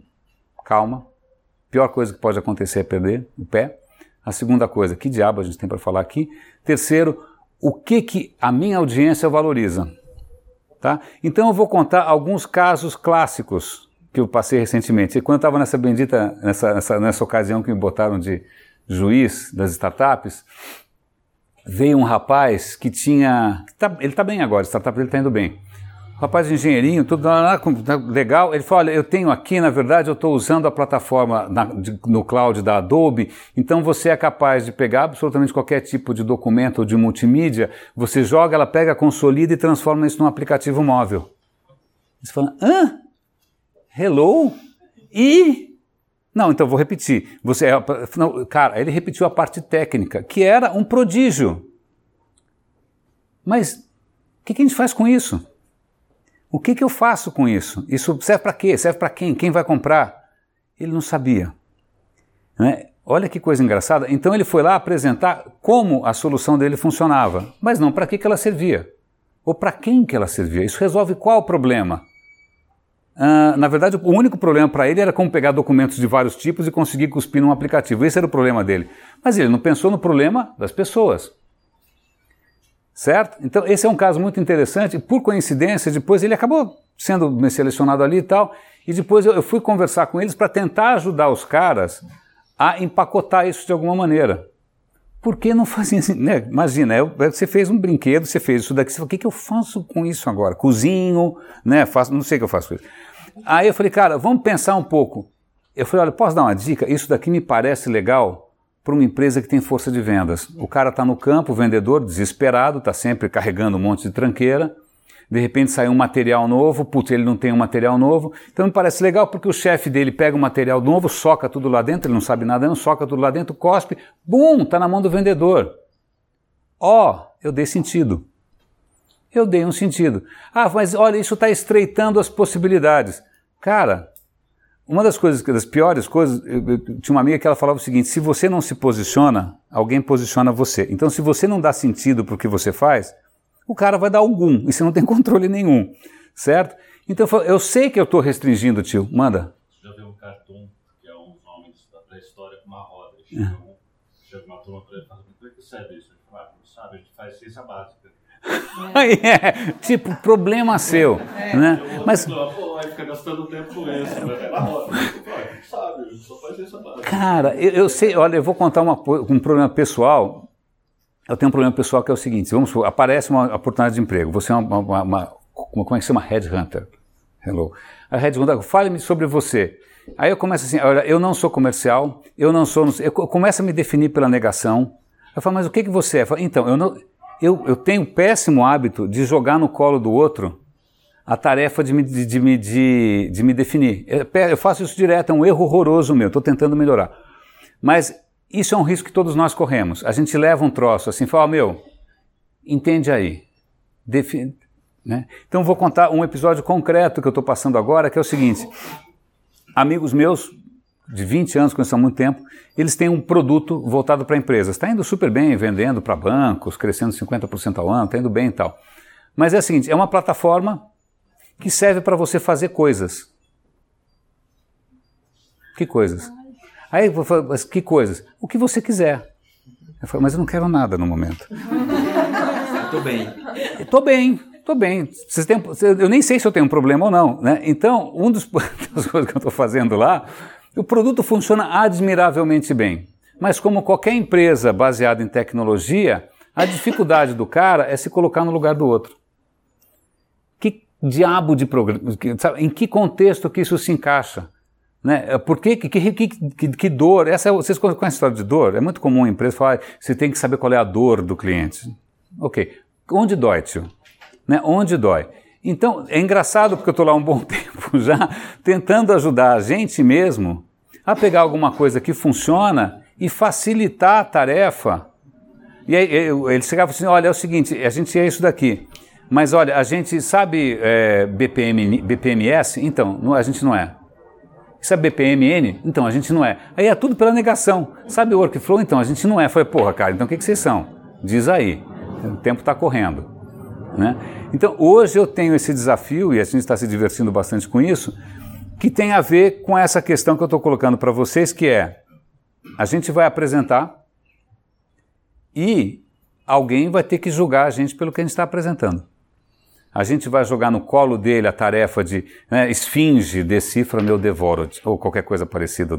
S1: calma. Pior coisa que pode acontecer é perder o pé. A segunda coisa, que diabo a gente tem para falar aqui? Terceiro, o que que a minha audiência valoriza? Tá? Então eu vou contar alguns casos clássicos que eu passei recentemente. E quando eu estava nessa bendita, nessa, nessa, nessa ocasião que me botaram de juiz das startups, veio um rapaz que tinha. Tá, ele está bem agora, a startup dele está indo bem. Rapaz engenheirinho, tudo legal. Ele falou: Olha, eu tenho aqui, na verdade, eu estou usando a plataforma na, de, no cloud da Adobe, então você é capaz de pegar absolutamente qualquer tipo de documento ou de multimídia, você joga, ela pega, consolida e transforma isso num aplicativo móvel. Você fala: Hã? Hello? E não, então vou repetir. Você, é, não, cara, ele repetiu a parte técnica, que era um prodígio. Mas o que, que, a gente faz com isso? O que, que eu faço com isso? Isso serve para quê? Serve para quem? Quem vai comprar? Ele não sabia. Né? Olha que coisa engraçada. Então ele foi lá apresentar como a solução dele funcionava, mas não para que, que ela servia. Ou para quem que ela servia. Isso resolve qual problema? Uh, na verdade, o único problema para ele era como pegar documentos de vários tipos e conseguir cuspir num aplicativo. Esse era o problema dele. Mas ele não pensou no problema das pessoas. Certo? Então, esse é um caso muito interessante. Por coincidência, depois ele acabou sendo selecionado ali e tal. E depois eu, fui conversar com eles para tentar ajudar os caras a empacotar isso de alguma maneira. Por que não fazia assim? Né? Imagina, você fez um brinquedo, você fez isso daqui, você falou, o que, que eu faço com isso agora? Cozinho, né? Faço, não sei o que eu faço com isso. Aí eu falei, cara, vamos pensar um pouco. Eu falei, olha, posso dar uma dica? Isso daqui me parece legal para uma empresa que tem força de vendas. O cara está no campo, o vendedor, desesperado, está sempre carregando um monte de tranqueira. De repente sai um material novo, putz, ele não tem um material novo. Então me parece legal porque o chefe dele pega um material novo, soca tudo lá dentro, ele não sabe nada, não soca tudo lá dentro, cospe, bum, está na mão do vendedor. Ó, oh, eu dei sentido. Eu dei um sentido. Ah, mas olha, isso está estreitando as possibilidades. Cara, uma das coisas, das piores coisas, eu, eu, tinha uma amiga que ela falava o seguinte: se você não se posiciona, alguém posiciona você. Então, se você não dá sentido para o que você faz, o cara vai dar algum e você não tem controle nenhum, certo? Então, eu sei que eu estou restringindo, tio. Manda.
S3: Já viu um cartoon que é um homem da pré-história com uma roda? Chega, é. um, chega uma turma para ele e fala: como é que serve isso? Ele fala: ah, não sabe, a gente faz ciência básica.
S1: é, tipo, problema seu. É. Né? Mas, Cara, eu, eu, sei, olha, eu vou contar uma, um problema pessoal. Eu tenho um problema pessoal que é o seguinte: vamos supor, aparece uma oportunidade de emprego. Você é uma, uma, uma como é que chama? Headhunter. Hello. A Headhunter, fale-me sobre você. Aí eu começo assim: olha, eu não sou comercial, eu não sou. Eu começo a me definir pela negação. Eu falo, mas o que, que você é? Eu falo, então, eu não eu, eu tenho o péssimo hábito de jogar no colo do outro a tarefa de me, de, de, de, me definir. Eu, eu, faço isso direto, é um erro horroroso meu, estou tentando melhorar. Mas isso é um risco que todos nós corremos. A gente leva um troço assim, fala, meu, entende aí. Defi né? Então vou contar um episódio concreto que eu estou passando agora, que é o seguinte. Amigos meus de 20 anos, conheço há muito tempo, eles têm um produto voltado para empresas. Está indo super bem, vendendo para bancos, crescendo 50% ao ano, está indo bem e tal. Mas é o seguinte, é uma plataforma que serve para você fazer coisas. Que coisas? Aí eu falo, mas que coisas? O que você quiser. Eu falo, mas eu não quero nada no momento.
S2: Estou bem.
S1: Estou bem, estou bem. Vocês têm, eu nem sei se eu tenho um problema ou não. Né? Então, um dos das coisas que eu estou fazendo lá o produto funciona admiravelmente bem, mas como qualquer empresa baseada em tecnologia, a dificuldade do cara é se colocar no lugar do outro. Que diabo de programa, em que contexto que isso se encaixa? Né? Por que, que, que, que, que dor? Essa, é vocês conhecem a história de dor? É muito comum a empresa falar, você tem que saber qual é a dor do cliente. Ok, onde dói, tio? Né? Onde dói? Então, é engraçado porque eu estou lá um bom tempo já tentando ajudar a gente mesmo a pegar alguma coisa que funciona e facilitar a tarefa. E aí ele chegava assim, olha, é o seguinte, a gente é isso daqui, mas olha, a gente sabe é, BPM, BPMS? Então, a gente não é. Sabe BPMN? Então, a gente não é. Aí é tudo pela negação. Sabe workflow? Então, a gente não é. Foi, porra, cara, então o que, que vocês são? Diz aí. O tempo está correndo. Né? Então, hoje eu tenho esse desafio, e a gente está se divertindo bastante com isso, que tem a ver com essa questão que eu estou colocando para vocês, que é, a gente vai apresentar e alguém vai ter que julgar a gente pelo que a gente está apresentando. A gente vai jogar no colo dele a tarefa de né, esfinge, decifra meu devoro, ou qualquer coisa parecida,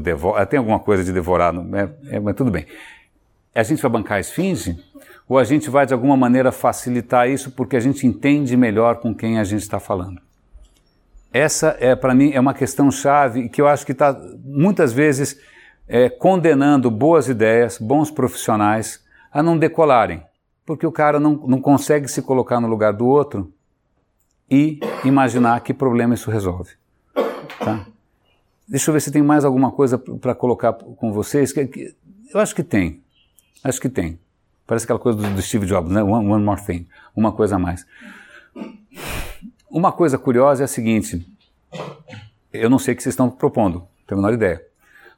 S1: tem alguma coisa de devorar, né, é, mas tudo bem. A gente vai bancar a esfinge ou a gente vai de alguma maneira facilitar isso porque a gente entende melhor com quem a gente está falando? Essa é para mim é uma questão chave que eu acho que está muitas vezes é, condenando boas ideias, bons profissionais a não decolarem, porque o cara não, não consegue se colocar no lugar do outro e imaginar que problema isso resolve. Tá? Deixa eu ver se tem mais alguma coisa para colocar com vocês. Eu acho que tem. Acho que tem. Parece aquela coisa do, do Steve Jobs, né? One, one, more thing. Uma coisa a mais. Uma coisa curiosa é a seguinte: eu não sei o que vocês estão propondo, não tenho a menor ideia.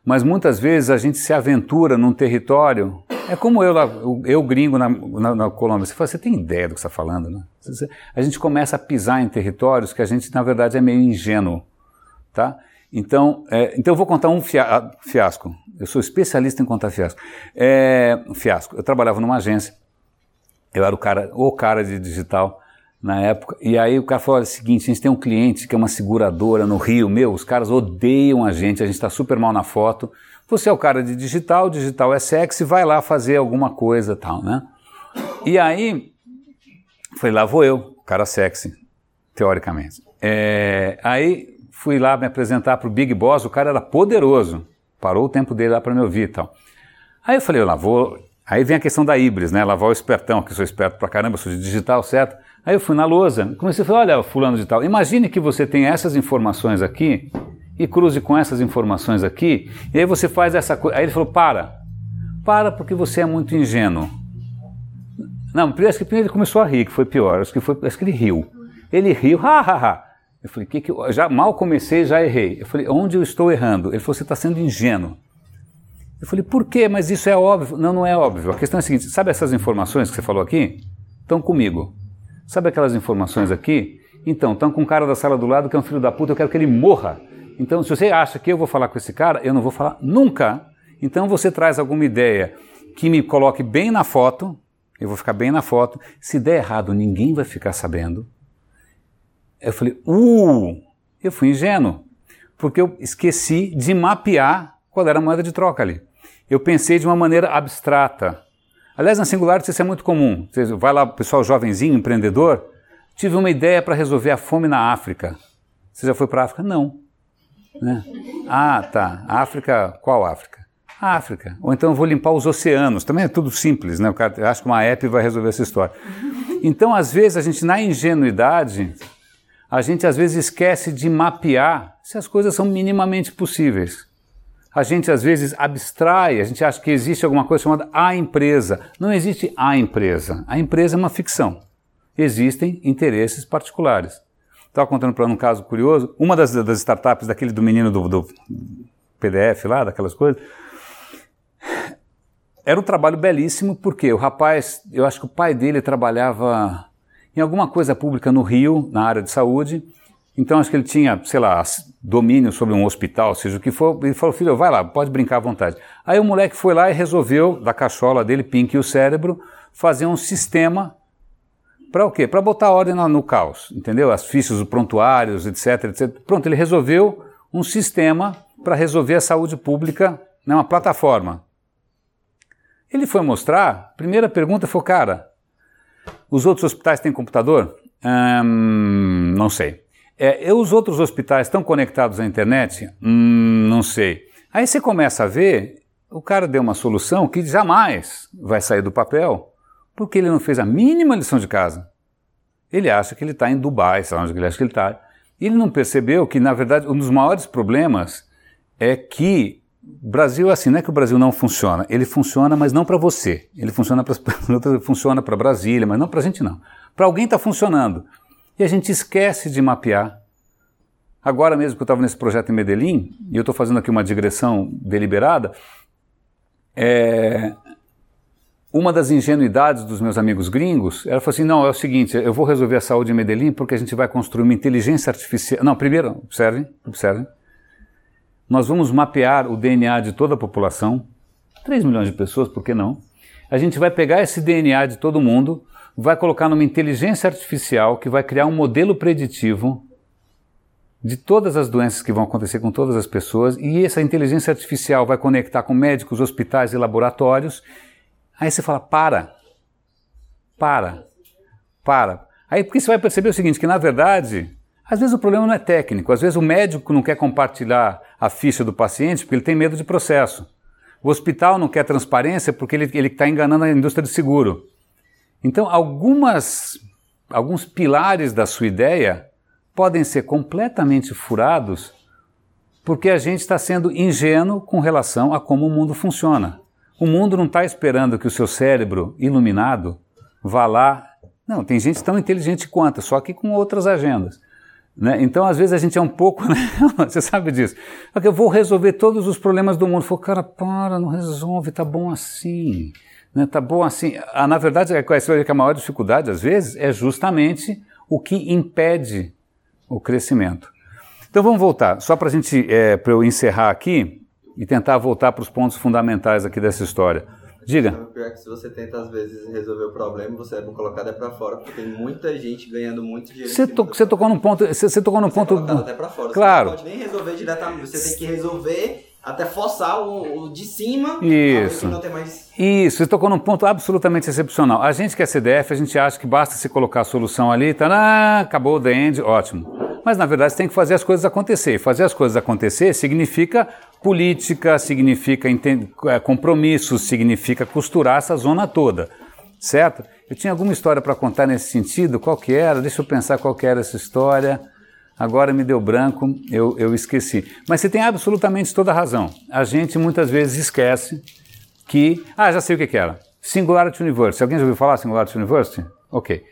S1: Mas muitas vezes a gente se aventura num território. É como eu, eu gringo na, na, na Colômbia. Você fala, você tem ideia do que está falando, né? A gente começa a pisar em territórios que a gente, na verdade, é meio ingênuo. Tá? Então, é, então eu vou contar um fiasco. Eu sou especialista em contar fiasco. É, fiasco. Eu trabalhava numa agência. Eu era o cara, o cara de digital. na época. E aí o cara falou: olha, é o seguinte, a gente tem um cliente que é uma seguradora no Rio, meu, os caras odeiam a gente, a gente está super mal na foto. Você é o cara de digital, digital é sexy, vai lá fazer alguma coisa tal, né? E aí, falei, lá vou eu, cara sexy, teoricamente. É, aí fui lá me apresentar para o Big Boss, o cara era poderoso, parou o tempo dele lá para me ouvir e tal. Aí eu falei, lá vou. Aí vem a questão da híbris, né? Lá vai o espertão, que sou esperto pra caramba, sou de digital, certo? Aí eu fui na lousa, comecei a falar, olha, fulano de tal, imagine que você tem essas informações aqui e cruze com essas informações aqui, e aí você faz essa coisa. Aí ele falou, para, para porque você é muito ingênuo. Não, acho que primeiro ele começou a rir, que foi pior, acho que, foi, acho que ele riu. Ele riu, ha, ha, ha. Eu falei, que que eu, já mal comecei, já errei. Eu falei, onde eu estou errando? Ele falou, você está sendo ingênuo. Eu falei, por quê? Mas isso é óbvio. Não, não é óbvio. A questão é a seguinte: sabe essas informações que você falou aqui? Estão comigo. Sabe aquelas informações aqui? Então, estão com um cara da sala do lado que é um filho da puta, eu quero que ele morra. Então, se você acha que eu vou falar com esse cara, eu não vou falar nunca. Então, você traz alguma ideia que me coloque bem na foto, eu vou ficar bem na foto. Se der errado, ninguém vai ficar sabendo. Eu falei, uh, eu fui ingênuo, porque eu esqueci de mapear qual era a moeda de troca ali eu pensei de uma maneira abstrata. Aliás, na Singularity isso é muito comum. Você vai lá, pessoal jovenzinho, empreendedor, tive uma ideia para resolver a fome na África. Você já foi para a África? Não. Né? Ah, tá. África, qual África? África. Ou então vou limpar os oceanos. Também é tudo simples, né? O cara que uma app vai resolver essa história. Então, às vezes, a gente, na ingenuidade, a gente às vezes esquece de mapear se as coisas são minimamente possíveis a gente às vezes abstrai, a gente acha que existe alguma coisa chamada a empresa. Não existe a empresa. A empresa é uma ficção. Existem interesses particulares. Estava contando para um caso curioso, uma das, das, startups daquele do menino do, do PDF lá, daquelas coisas, era um trabalho belíssimo, porque o rapaz, eu acho que o pai dele trabalhava em alguma coisa pública no Rio, na área de saúde, então acho que ele tinha, sei lá, domínio sobre um hospital, seja o que for. Ele falou, filho, vai lá, pode brincar à vontade. Aí o moleque foi lá e resolveu, da cachola dele, pink e o cérebro, fazer um sistema para o quê? Para botar ordem no, no, caos, entendeu? As fichas, os prontuários, etc, etc. Pronto, ele resolveu um sistema para resolver a saúde pública, né, uma plataforma. Ele foi mostrar, primeira pergunta foi, cara, os outros hospitais têm computador? Hum, não sei. É, os outros hospitais estão conectados à internet? Hum, não sei. Aí você começa a ver, o cara deu uma solução que jamais vai sair do papel, porque ele não fez a mínima lição de casa. Ele acha que ele está em Dubai, sei lá onde ele acha que ele está. Ele não percebeu que, na verdade, um dos maiores problemas é que Brasil, assim, não é que o Brasil não funciona, ele funciona, mas não para você. Ele funciona para funciona para Brasília, mas não para a gente não. Para alguém está funcionando. E a gente esquece de mapear. Agora mesmo que eu estava nesse projeto em Medellín, e eu estou fazendo aqui uma digressão deliberada, é, uma das ingenuidades dos meus amigos gringos, ela falou assim, não, é o seguinte, eu vou resolver a saúde em Medellín porque a gente vai construir uma inteligência artificial... Não, primeiro, observem, observem. Nós vamos mapear o DNA de toda a população, 3 milhões de pessoas, por que não? A gente vai pegar esse DNA de todo mundo, vai colocar numa inteligência artificial que vai criar um modelo preditivo de todas as doenças que vão acontecer com todas as pessoas, e essa inteligência artificial vai conectar com médicos, hospitais e laboratórios. Aí você fala: para, para, para. Aí porque você vai perceber o seguinte: que na verdade, às vezes o problema não é técnico, às vezes o médico não quer compartilhar a ficha do paciente porque ele tem medo de processo. O hospital não quer transparência porque ele está enganando a indústria de seguro. Então, algumas, alguns pilares da sua ideia podem ser completamente furados porque a gente está sendo ingênuo com relação a como o mundo funciona. O mundo não está esperando que o seu cérebro iluminado vá lá. Não, tem gente tão inteligente quanto, só que com outras agendas. Né? Então, às vezes, a gente é um pouco. Né? Você sabe disso. Eu vou resolver todos os problemas do mundo. Falei, cara, para, não resolve, tá bom assim. Né? Tá bom assim. Ah, na verdade, é que a maior dificuldade, às vezes, é justamente o que impede o crescimento. Então vamos voltar, só para a gente, é, para eu encerrar aqui e tentar voltar para os pontos fundamentais aqui dessa história. Diga.
S2: O pior é que se você tenta, às vezes, resolver o problema, você é colocado é pra fora, porque tem muita gente ganhando muito dinheiro.
S1: Você, to, você tocou num ponto. Você, você tocou num
S2: é
S1: ponto.
S2: até pra fora.
S1: Claro.
S2: Você não pode nem resolver diretamente. Você tem que resolver até forçar o, o de cima.
S1: Isso.
S2: Não tem mais.
S1: Isso, você tocou num ponto absolutamente excepcional. A gente que é CDF, a gente acha que basta se colocar a solução ali, tá, acabou o end, ótimo. Mas na verdade você tem que fazer as coisas acontecer. E fazer as coisas acontecer significa política, significa é, compromissos, significa costurar essa zona toda, certo? Eu tinha alguma história para contar nesse sentido, qual que era? Deixa eu pensar qual que era essa história. Agora me deu branco, eu, eu esqueci. Mas você tem absolutamente toda a razão. A gente muitas vezes esquece que. Ah, já sei o que, que era. Singularity University. Alguém já ouviu falar Singularity University? Ok.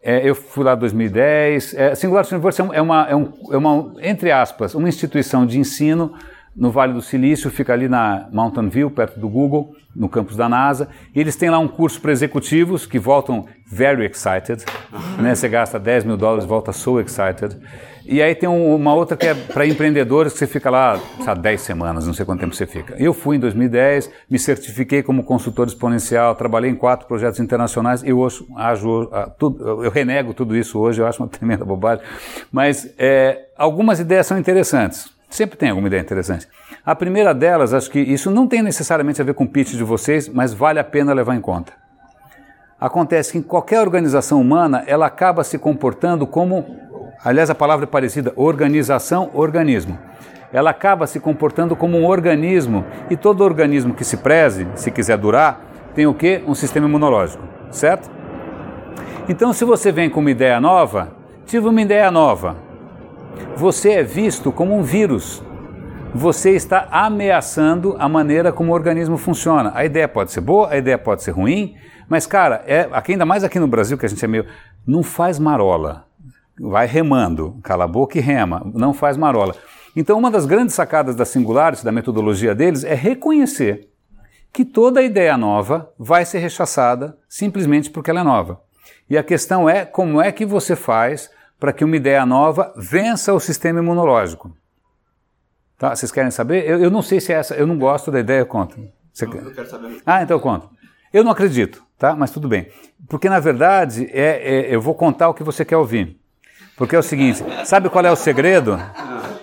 S1: É, eu fui lá em 2010. É, Singularity University é, é uma, é, um, é uma, entre aspas, uma instituição de ensino no Vale do Silício, fica ali na Mountain View, perto do Google, no campus da NASA. E eles têm lá um curso para executivos que voltam very excited. Né? Você gasta 10 mil dólares, volta so excited. E aí tem um- uma outra que é para empreendedores, que você fica lá, sabe, 10 semanas, não sei quanto tempo você fica. Eu fui em 2010, me certifiquei como consultor exponencial, trabalhei em quatro projetos internacionais, eu ah, tudo- eu renego tudo isso hoje, eu acho uma tremenda bobagem. Mas é, algumas ideias são interessantes. Sempre tem alguma ideia interessante. A primeira delas, acho que isso não tem necessariamente a ver com o pitch de vocês, mas vale a pena levar em conta. Acontece que em qualquer organização humana, ela acaba se comportando como, aliás, a palavra é parecida, organização, organismo. Ela acaba se comportando como um organismo e todo organismo que se preze, se quiser durar, tem o quê? Um sistema imunológico, certo? Então, se você vem com uma ideia nova, tive uma ideia nova. Você é visto como um vírus. Você está ameaçando a maneira como o organismo funciona. A ideia pode ser boa, a ideia pode ser ruim, mas, cara, é, aqui, ainda mais aqui no Brasil, que a gente é meio. Não faz marola. Vai remando, cala a boca e rema, não faz marola. Então, uma das grandes sacadas da Singularity, da metodologia deles, é reconhecer que toda ideia nova vai ser rechaçada simplesmente porque ela é nova. E a questão é como é que você faz para que uma ideia nova vença o sistema imunológico. Tá? Vocês querem saber? Eu, eu não sei se é essa, eu não gosto da ideia, eu conto. Você quer-
S2: Eu quero saber.
S1: ah, então eu conto. Eu não acredito, tá? Mas tudo bem. Porque na verdade é, é- eu vou contar o que você quer ouvir. Porque é o seguinte, sabe qual é o segredo?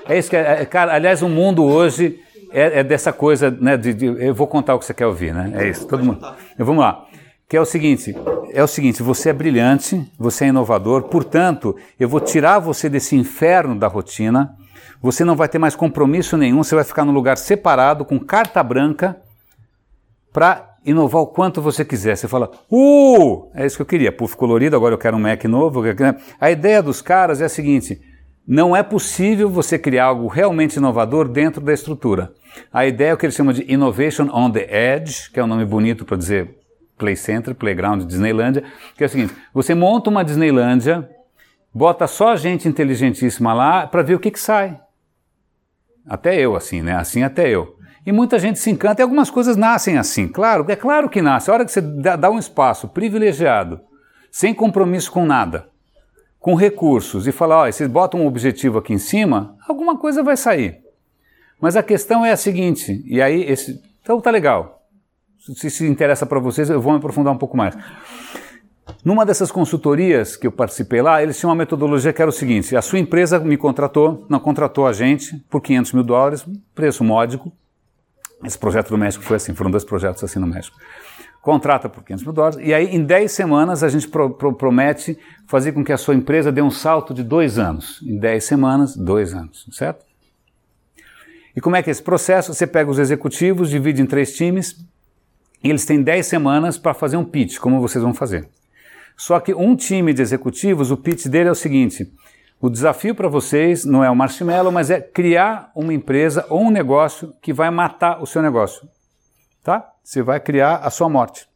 S1: É isso que é, é- cara, aliás, o mundo hoje é, é dessa coisa, né? De, de- eu vou contar o que você quer ouvir, né? É isso. Todo mundo. Eu, vamos lá. Que é o seguinte, é o seguinte, você é brilhante, você é inovador, portanto, eu vou tirar você desse inferno da rotina. Você não vai ter mais compromisso nenhum, você vai ficar num lugar separado com carta branca para inovar o quanto você quiser. Você fala, uh, é isso que eu queria, puff colorido, agora eu quero um Mac novo. quero- A ideia dos caras é a seguinte: não é possível você criar algo realmente inovador dentro da estrutura. A ideia é o que eles chamam de Innovation on the Edge, que é um nome bonito para dizer Play Center, Playground, Disneylândia, que é o seguinte: você monta uma Disneylândia, bota só gente inteligentíssima lá para ver o que, que sai. Até eu, assim, né? Assim até eu. E muita gente se encanta, e algumas coisas nascem assim. Claro, é claro que nasce. A hora que você dá, um espaço privilegiado, sem compromisso com nada, com recursos, e falar, ó, vocês botam um objetivo aqui em cima, alguma coisa vai sair. Mas a questão é a seguinte, e aí esse. Então tá legal. Se se interessa para vocês, eu vou me aprofundar um pouco mais. Numa dessas consultorias que eu participei lá, eles tinham uma metodologia que era o seguinte: a sua empresa me contratou, não contratou a gente por 500 mil dólares, preço módico. Esse projeto do México foi assim, foram dois projetos assim no México. Contrata por 500 mil dólares e aí em 10 semanas a gente pro- pro- promete fazer com que a sua empresa dê um salto de dois anos. Em 10 semanas, dois anos, certo? E como é que é esse processo? Você pega os executivos, divide em três times e eles têm 10 semanas para fazer um pitch, como vocês vão fazer. Só que um time de executivos, o pitch dele é o seguinte: o desafio para vocês não é o marshmallow, mas é criar uma empresa ou um negócio que vai matar o seu negócio. Tá? Você vai criar a sua morte.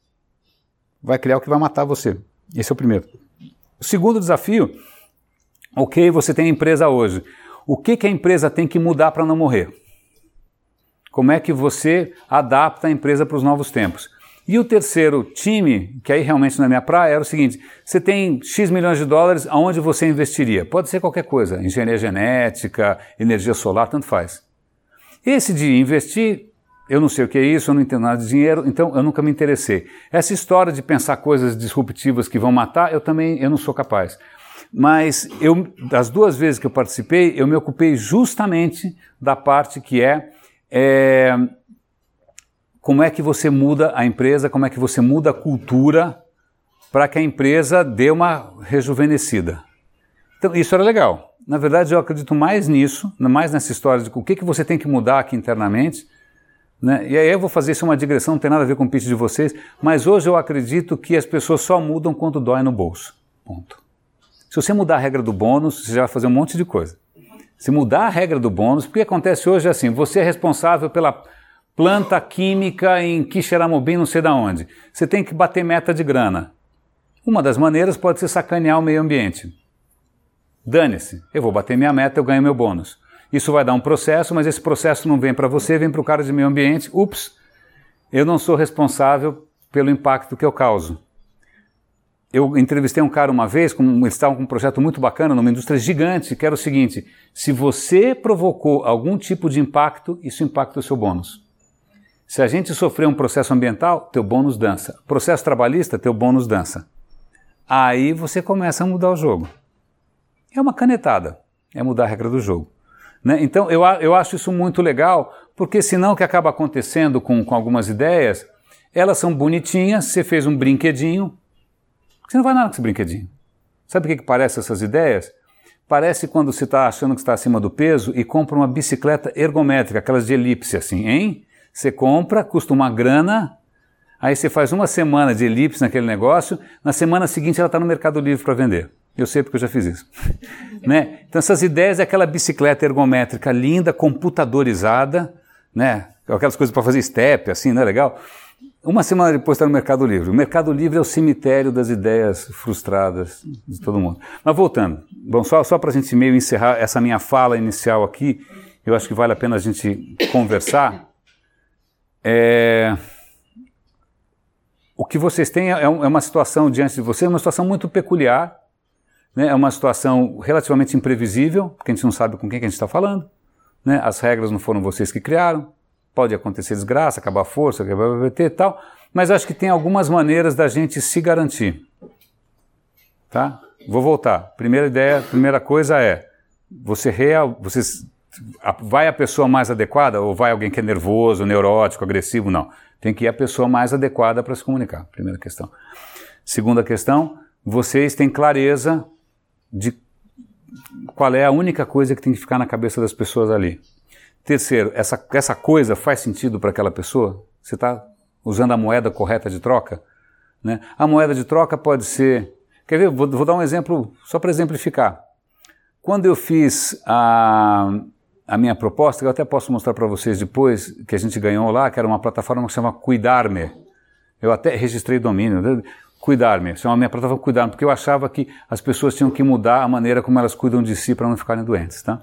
S1: Vai criar o que vai matar você. Esse é o primeiro. O segundo desafio, ok, você tem a empresa hoje. O que, que a empresa tem que mudar para não morrer? Como é que você adapta a empresa para os novos tempos? E o terceiro time, que aí realmente não é minha praia, era o seguinte: você tem X milhões de dólares, aonde você investiria? Pode ser qualquer coisa, engenharia genética, energia solar, tanto faz. Esse de investir, eu não sei o que é isso, eu não entendo nada de dinheiro, então eu nunca me interessei. Essa história de pensar coisas disruptivas que vão matar, eu também eu não sou capaz. Mas eu, das duas vezes que eu participei, eu me ocupei justamente da parte que é, é como é que você muda a empresa, como é que você muda a cultura para que a empresa dê uma rejuvenescida. Então, isso era legal. Na verdade, eu acredito mais nisso, mais nessa história de o que, que você tem que mudar aqui internamente, né? E aí eu vou fazer isso uma digressão, não tem nada a ver com o pitch de vocês, mas hoje eu acredito que as pessoas só mudam quando dói no bolso. Ponto. Se você mudar a regra do bônus, você já vai fazer um monte de coisa. Se mudar a regra do bônus, o que acontece hoje assim, você é responsável pela planta química em Quixeramobim, não sei da onde. Você tem que bater meta de grana. Uma das maneiras pode ser sacanear o meio ambiente. Dane-se, eu vou bater minha meta, eu ganho meu bônus. Isso vai dar um processo, mas esse processo não vem para você, vem para o cara de meio ambiente. Ups, eu não sou responsável pelo impacto que eu causo. Eu entrevistei um cara uma vez, com, eles estavam com um projeto muito bacana numa indústria gigante, que era o seguinte: se você provocou algum tipo de impacto, isso impacta o seu bônus. Se a gente sofrer um processo ambiental, teu bônus dança. Processo trabalhista, teu bônus dança. Aí você começa a mudar o jogo. É uma canetada, é mudar a regra do jogo. Né? Então eu, eu acho isso muito legal, porque senão o que acaba acontecendo com, com algumas ideias, elas são bonitinhas, você fez um brinquedinho, você não vai nada com esse brinquedinho. Sabe o que, que parece essas ideias? Parece quando você está achando que está acima do peso e compra uma bicicleta ergométrica, aquelas de elipse assim, hein? Você compra, custa uma grana, aí você faz uma semana de elipse naquele negócio, na semana seguinte ela está no Mercado Livre para vender. Eu sei porque eu já fiz isso. né? Então essas ideias é aquela bicicleta ergométrica linda, computadorizada, né? aquelas coisas para fazer step, assim, não é legal? Uma semana depois está no Mercado Livre. O Mercado Livre é o cemitério das ideias frustradas de todo mundo. Mas voltando, bom, só, só para a gente meio encerrar essa minha fala inicial aqui, eu acho que vale a pena a gente conversar. É... O que vocês têm é, é uma situação diante de vocês, uma situação muito peculiar, né? É uma situação relativamente imprevisível, porque a gente não sabe com quem que a gente está falando. Né? As regras não foram vocês que criaram. Pode acontecer desgraça, acabar a força, acabar o BBT e tal. Mas acho que tem algumas maneiras da gente se garantir. Tá? Vou voltar. Primeira ideia, primeira coisa é você real, você vai a pessoa mais adequada ou vai alguém que é nervoso, neurótico, agressivo? Não. Tem que ir a pessoa mais adequada para se comunicar. Primeira questão. Segunda questão, vocês têm clareza de qual é a única coisa que tem que ficar na cabeça das pessoas ali. Terceiro, essa, essa coisa faz sentido para aquela pessoa? Você está usando a moeda correta de troca? Né? A moeda de troca pode ser. Quer ver? Vou, vou dar um exemplo, só para exemplificar. Quando eu fiz a, a minha proposta, eu até posso mostrar para vocês depois, que a gente ganhou lá, que era uma plataforma que se chama Cuidar-me. Eu até registrei domínio cuidar-me, chamava minha plataforma cuidar-me, porque eu achava que as pessoas tinham que mudar a maneira como elas cuidam de si para não ficarem doentes, tá?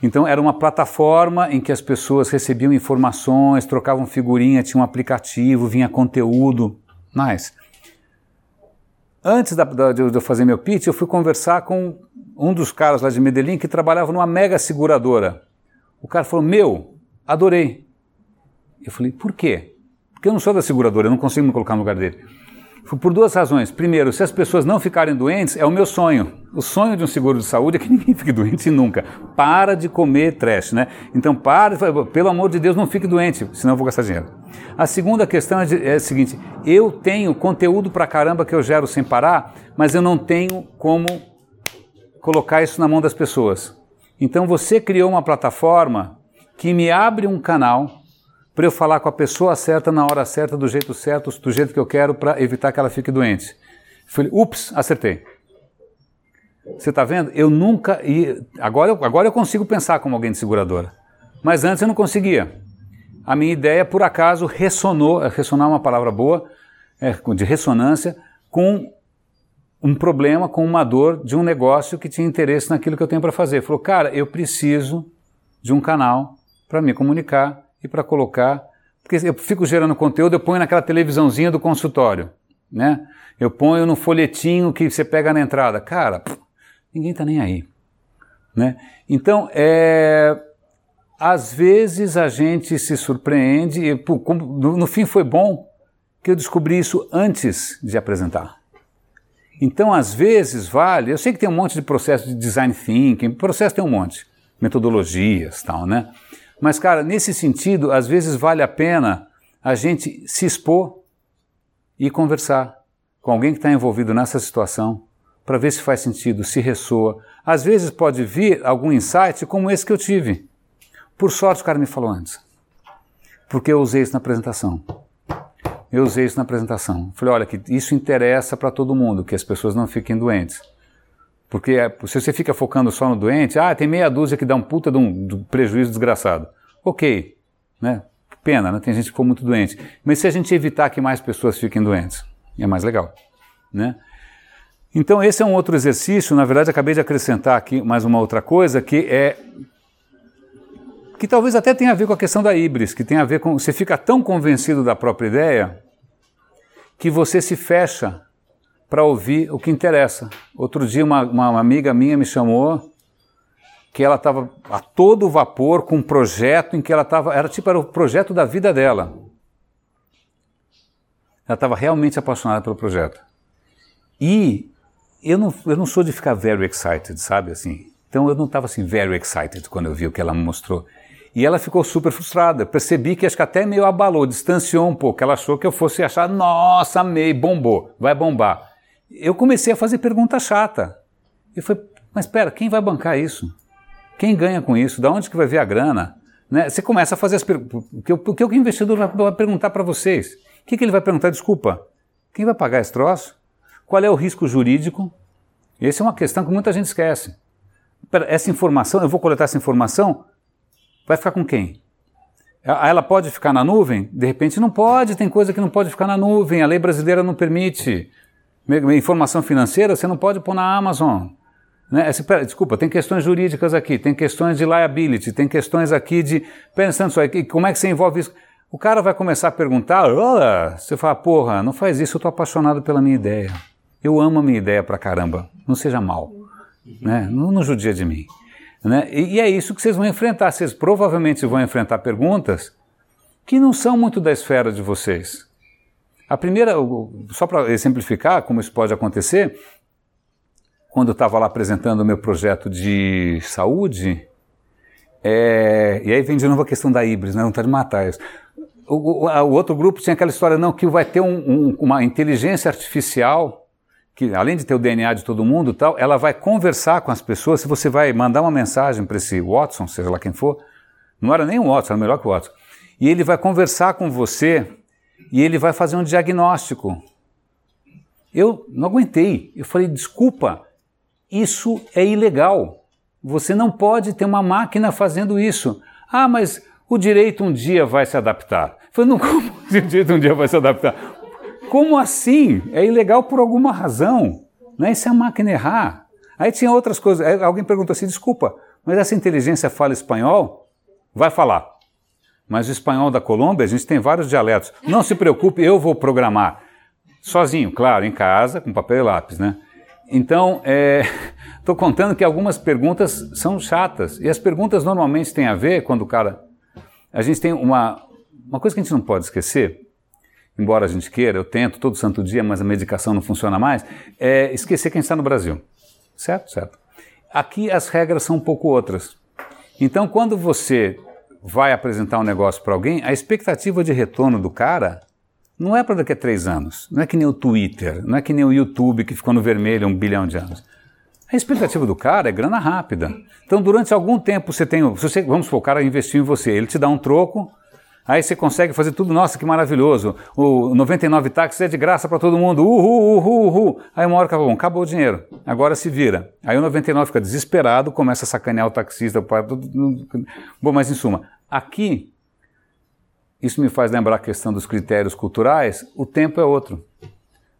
S1: Então era uma plataforma em que as pessoas recebiam informações, trocavam figurinha, tinha um aplicativo, vinha conteúdo, nice. Antes da, da, de eu fazer meu pitch, eu fui conversar com um dos caras lá de Medellín que trabalhava numa mega seguradora. O cara falou, meu, adorei. Eu falei, por quê? Porque eu não sou da seguradora, eu não consigo me colocar no lugar dele. Por duas razões. Primeiro, se as pessoas não ficarem doentes, é o meu sonho. O sonho de um seguro de saúde é que ninguém fique doente nunca. Para de comer trash, né? Então, para, pelo amor de Deus, não fique doente, senão eu vou gastar dinheiro. A segunda questão é, é a seguinte: eu tenho conteúdo pra caramba que eu gero sem parar, mas eu não tenho como colocar isso na mão das pessoas. Então, você criou uma plataforma que me abre um canal para eu falar com a pessoa certa na hora certa, do jeito certo, do jeito que eu quero, para evitar que ela fique doente. Falei, ups, acertei. Você está vendo? Eu nunca ia. Agora, eu, agora eu consigo pensar como alguém de seguradora. Mas antes eu não conseguia. A minha ideia, por acaso, ressonou ressonar é uma palavra boa, é, de ressonância, com um problema, com uma dor de um negócio que tinha interesse naquilo que eu tenho para fazer. Falou, cara, eu preciso de um canal para me comunicar e para colocar. Porque eu fico gerando conteúdo, eu ponho naquela televisãozinha do consultório, né? Eu ponho no folhetinho que você pega na entrada. Cara, pff, ninguém está nem aí. Né? Então, é, às vezes a gente se surpreende, e no, no fim foi bom que eu descobri isso antes de apresentar. Então, às vezes, vale. Eu sei que tem um monte de processo de design thinking, processo tem um monte, metodologias tal, né? Mas, cara, nesse sentido, às vezes vale a pena a gente se expor e conversar com alguém que está envolvido nessa situação para ver se faz sentido, se ressoa. Às vezes pode vir algum insight como esse que eu tive. Por sorte, o cara me falou antes, porque eu usei isso na apresentação. Eu usei isso na apresentação. Falei, olha, que isso interessa para todo mundo, que as pessoas não fiquem doentes. Porque é, se você fica focando só no doente, ah, tem meia dúzia que dá um puta de um, prejuízo desgraçado. Ok, né? Pena, né? Tem gente que ficou muito doente. Mas se a gente evitar que mais pessoas fiquem doentes, é mais legal, né? Então esse é um outro exercício, na verdade acabei de acrescentar aqui mais uma outra coisa, que é que talvez até tenha a ver com a questão da híbris, que tem a ver com você fica tão convencido da própria ideia que você se fecha para ouvir o que interessa. Outro dia uma, uma amiga minha me chamou que ela estava a todo vapor com um projeto em que ela estava, era tipo era o projeto da vida dela. Ela estava realmente apaixonada pelo projeto. E eu não, eu não sou de ficar very excited, sabe assim. Então eu não estava assim very excited quando eu vi o que ela me mostrou. E ela ficou super frustrada. Percebi que acho que até meio abalou, distanciou um pouco. Ela achou que eu fosse achar, nossa, amei, bombou, vai bombar. Eu comecei a fazer pergunta chata. Eu falei, mas espera, quem vai bancar isso? Quem ganha com isso? Da onde que vai vir a grana? Né? Você começa a fazer as perguntas. O que o investidor vai perguntar para vocês? O que, que ele vai perguntar? Desculpa, quem vai pagar esse troço? Qual é o risco jurídico? Essa é uma questão que muita gente esquece. Essa informação, eu vou coletar essa informação Vai ficar com quem? Ela pode ficar na nuvem? De repente não pode, tem coisa que não pode ficar na nuvem, a lei brasileira não permite. Informação financeira você não pode pôr na Amazon. Né? Desculpa, tem questões jurídicas aqui, tem questões de liability, tem questões aqui de. Pensando só, como é que você envolve isso? O cara vai começar a perguntar, oh, você fala, porra, não faz isso, eu estou apaixonado pela minha ideia. Eu amo a minha ideia pra caramba. Não seja mal. Né? Não, não judia de mim. Né? E, e é isso que vocês vão enfrentar. Vocês provavelmente vão enfrentar perguntas que não são muito da esfera de vocês. A primeira, só para exemplificar como isso pode acontecer, quando eu estava lá apresentando o meu projeto de saúde, é, e aí vem de novo a questão da híbris, né? não está de matar isso. O, o, o, outro grupo tinha aquela história, não, que vai ter um, um, uma inteligência artificial que além de ter o DNA de todo mundo tal, ela vai conversar com as pessoas. Se você vai mandar uma mensagem para esse Watson, seja lá quem for, não era nem o Watson, era melhor que o Watson. E ele vai conversar com você e ele vai fazer um diagnóstico. Eu não aguentei. Eu falei, desculpa, isso é ilegal. Você não pode ter uma máquina fazendo isso. Ah, mas o direito um dia vai se adaptar. Eu falei, não, como o direito um dia vai se adaptar? Como assim? É ilegal por alguma razão. Não é? Isso é a máquina errar. Aí tinha outras coisas. Aí alguém perguntou assim: desculpa, mas essa inteligência fala espanhol? Vai falar. Mas o espanhol da Colômbia, a gente tem vários dialetos. Não se preocupe, eu vou programar. Sozinho, claro, em casa, com papel e lápis, né? Então, estou é, contando que algumas perguntas são chatas. E as perguntas normalmente têm a ver quando o cara. A gente tem uma, uma coisa que a gente não pode esquecer embora a gente queira, eu tento todo santo dia, mas a medicação não funciona mais, é esquecer quem está no Brasil. Certo? Certo. Aqui as regras são um pouco outras. Então, quando você vai apresentar um negócio para alguém, a expectativa de retorno do cara não é para daqui a três anos. Não é que nem o Twitter, não é que nem o YouTube que ficou no vermelho um bilhão de anos. A expectativa do cara é grana rápida. Então, durante algum tempo você tem. Você, vamos supor, o cara investiu em você, ele te dá um troco, Aí você consegue fazer tudo, nossa, que maravilhoso. O 99 táxis é de graça para todo mundo. Uhul, uhul, uhul. Aí uma hora acabou, bom, acabou o dinheiro. Agora se vira. Aí o 99 fica desesperado, começa a sacanear o taxista. Bom, mas em suma, aqui, isso me faz lembrar a questão dos critérios culturais, o tempo é outro.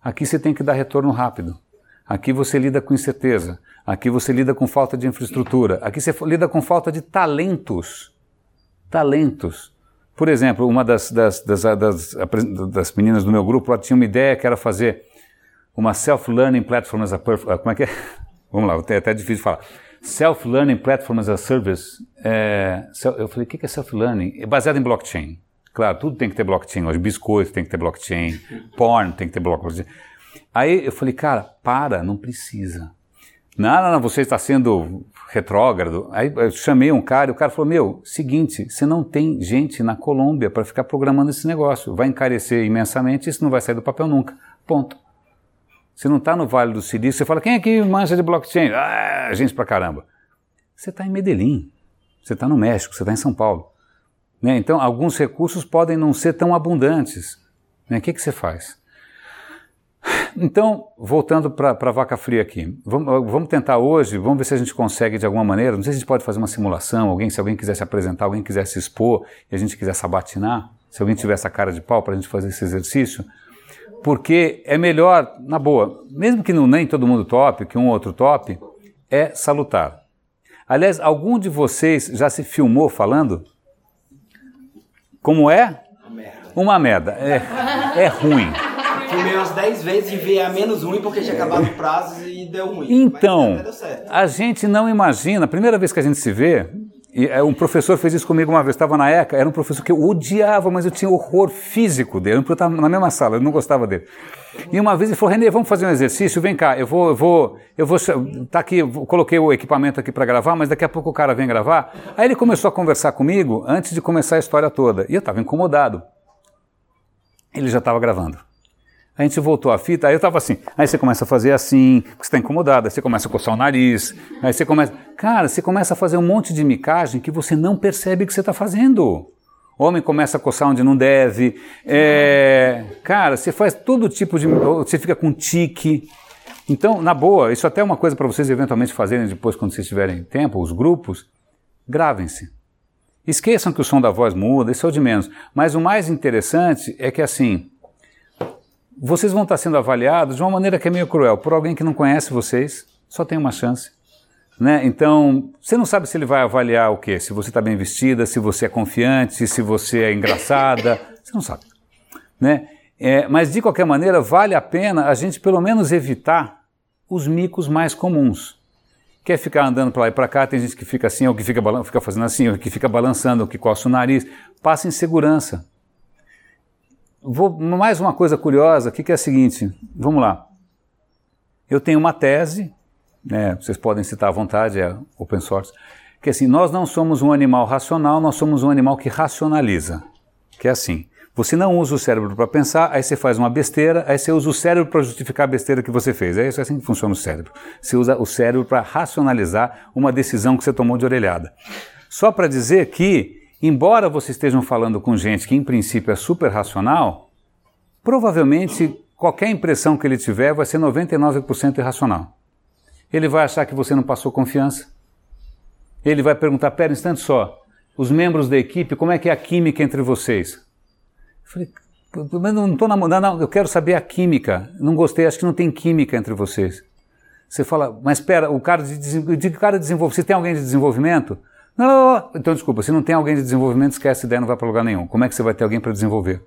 S1: Aqui você tem que dar retorno rápido. Aqui você lida com incerteza. Aqui você lida com falta de infraestrutura. Aqui você lida com falta de talentos. Talentos. Por exemplo, uma das, das, das, das, das meninas do meu grupo tinha uma ideia que era fazer uma self-learning platform as a perfect. Como é que é? Vamos lá, é até difícil de falar. Self-Learning Platform as a Service. É, eu falei, o que é self-learning? É baseado em blockchain. Claro, tudo tem que ter blockchain. Hoje, biscoito tem que ter blockchain, porn tem que ter blockchain. Aí eu falei, cara, para, não precisa. Não, não, não, você está sendo retrógrado. Aí eu chamei um cara e o cara falou: Meu, seguinte, você não tem gente na Colômbia para ficar programando esse negócio. Vai encarecer imensamente isso não vai sair do papel nunca. Ponto. Você não está no Vale do Silício, você fala: Quem aqui mancha de blockchain? Ah, gente pra caramba. Você está em Medellín, você está no México, você está em São Paulo. Né? Então, alguns recursos podem não ser tão abundantes. Né? O que, que você faz? Então, voltando para a vaca fria aqui, vamos, vamos, tentar hoje, vamos ver se a gente consegue de alguma maneira, não sei se a gente pode fazer uma simulação, alguém, se alguém quiser se apresentar, alguém quiser se expor e a gente quiser sabatinar, se alguém tiver essa cara de pau para a gente fazer esse exercício, porque é melhor, na boa, mesmo que não nem todo mundo tope, que um ou outro top, é salutar. Aliás, algum de vocês já se filmou falando? Como é?
S2: Uma merda.
S1: Uma merda. É, é ruim.
S2: Filmei umas 10 vezes e veio a menos ruim porque tinha acabado o prazo e deu ruim.
S1: Então,
S2: Mas certo.
S1: a gente não imagina, a primeira vez que a gente se vê, e, é, um professor fez isso comigo uma vez, estava na ECA, era um professor que eu odiava, mas eu tinha horror físico dele, eu estava na mesma sala, eu não gostava dele. E uma vez ele falou, Renê, vamos fazer um exercício, vem cá, eu vou, eu vou, eu vou, tá aqui, eu coloquei o equipamento aqui para gravar, mas daqui a pouco o cara vem gravar. Aí ele começou a conversar comigo antes de começar a história toda, e eu estava incomodado. Ele já estava gravando. A gente voltou a fita, aí eu estava assim, aí você começa a fazer assim, porque você está incomodado, aí você começa a coçar o nariz, aí você começa. Cara, você começa a fazer um monte de micagem que você não percebe que você está fazendo. O homem começa a coçar onde não deve. É, cara, você faz todo tipo de. Você fica com tique. Então, na boa, isso até é uma coisa para vocês eventualmente fazerem depois, quando vocês tiverem tempo, os grupos, gravem-se. Esqueçam que o som da voz muda, isso é o de menos. Mas o mais interessante é que assim, vocês vão estar sendo avaliados de uma maneira que é meio cruel, por alguém que não conhece vocês, só tem uma chance. Né? Então, você não sabe se ele vai avaliar o quê? Se você está bem vestida, se você é confiante, se você é engraçada, você não sabe. Né? É, mas, de qualquer maneira, vale a pena a gente pelo menos evitar os micos mais comuns. Quer ficar andando para lá e para cá, tem gente que fica assim, ou que fica, fica fazendo assim, ou que fica balançando, ou que coça o nariz. Passa em segurança. Vou, mais uma coisa curiosa aqui que é a seguinte: vamos lá. Eu tenho uma tese, né, vocês podem citar à vontade, é open source, que é assim: nós não somos um animal racional, nós somos um animal que racionaliza. Que é assim: você não usa o cérebro para pensar, aí você faz uma besteira, aí você usa o cérebro para justificar a besteira que você fez. É isso assim que funciona o cérebro. Você usa o cérebro para racionalizar uma decisão que você tomou de orelhada. Só para dizer que embora vocês estejam falando com gente que em princípio é super racional, provavelmente qualquer impressão que ele tiver vai ser 99% irracional. Ele vai achar que você não passou confiança. Ele vai perguntar: pera um instante só, os membros da equipe, como é que é a química entre vocês? Eu falei: mas não estou namorando, não, eu quero saber a química. Não gostei, acho que não tem química entre vocês. Você fala, mas espera, o cara de, de, cara desenvolve, você tem alguém de desenvolvimento? Não, não, não, então desculpa, se não tem alguém de desenvolvimento, esquece a ideia, não vai para lugar nenhum. Como é que você vai ter alguém para desenvolver?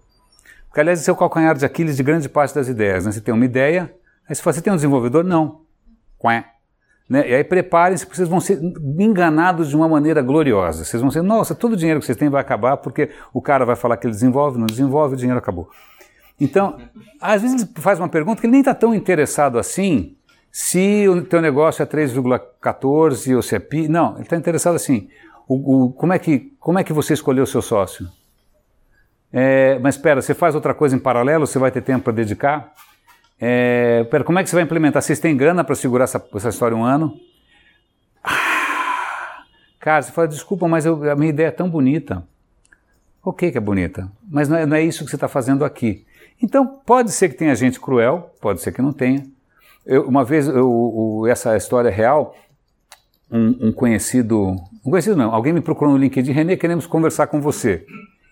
S1: Porque, aliás, esse é o calcanhar de Aquiles de grande parte das ideias. Né? Você tem uma ideia, aí você fala, você tem um desenvolvedor? Não. Quém. Né? E aí preparem-se, porque vocês vão ser enganados de uma maneira gloriosa. Vocês vão ser, nossa, todo o dinheiro que vocês têm vai acabar, porque o cara vai falar que ele desenvolve, não desenvolve, o dinheiro acabou. Então, às vezes ele faz uma pergunta que ele nem está tão interessado assim, se o teu negócio é 3,14 ou se é pi. Não, ele está interessado assim. O, o, como, é que, como é que você escolheu o seu sócio? É, mas espera, você faz outra coisa em paralelo, você vai ter tempo para dedicar? É, pera, como é que você vai implementar? Vocês têm grana para segurar essa, essa história um ano? Ah, cara, você fala, desculpa, mas eu, a minha ideia é tão bonita. Ok que é bonita, mas não é, não é isso que você está fazendo aqui. Então, pode ser que tenha gente cruel, pode ser que não tenha. Eu, uma vez, eu, essa história é real, um, um, conhecido, um conhecido não, alguém me procurou no LinkedIn, Renê, queremos conversar com você.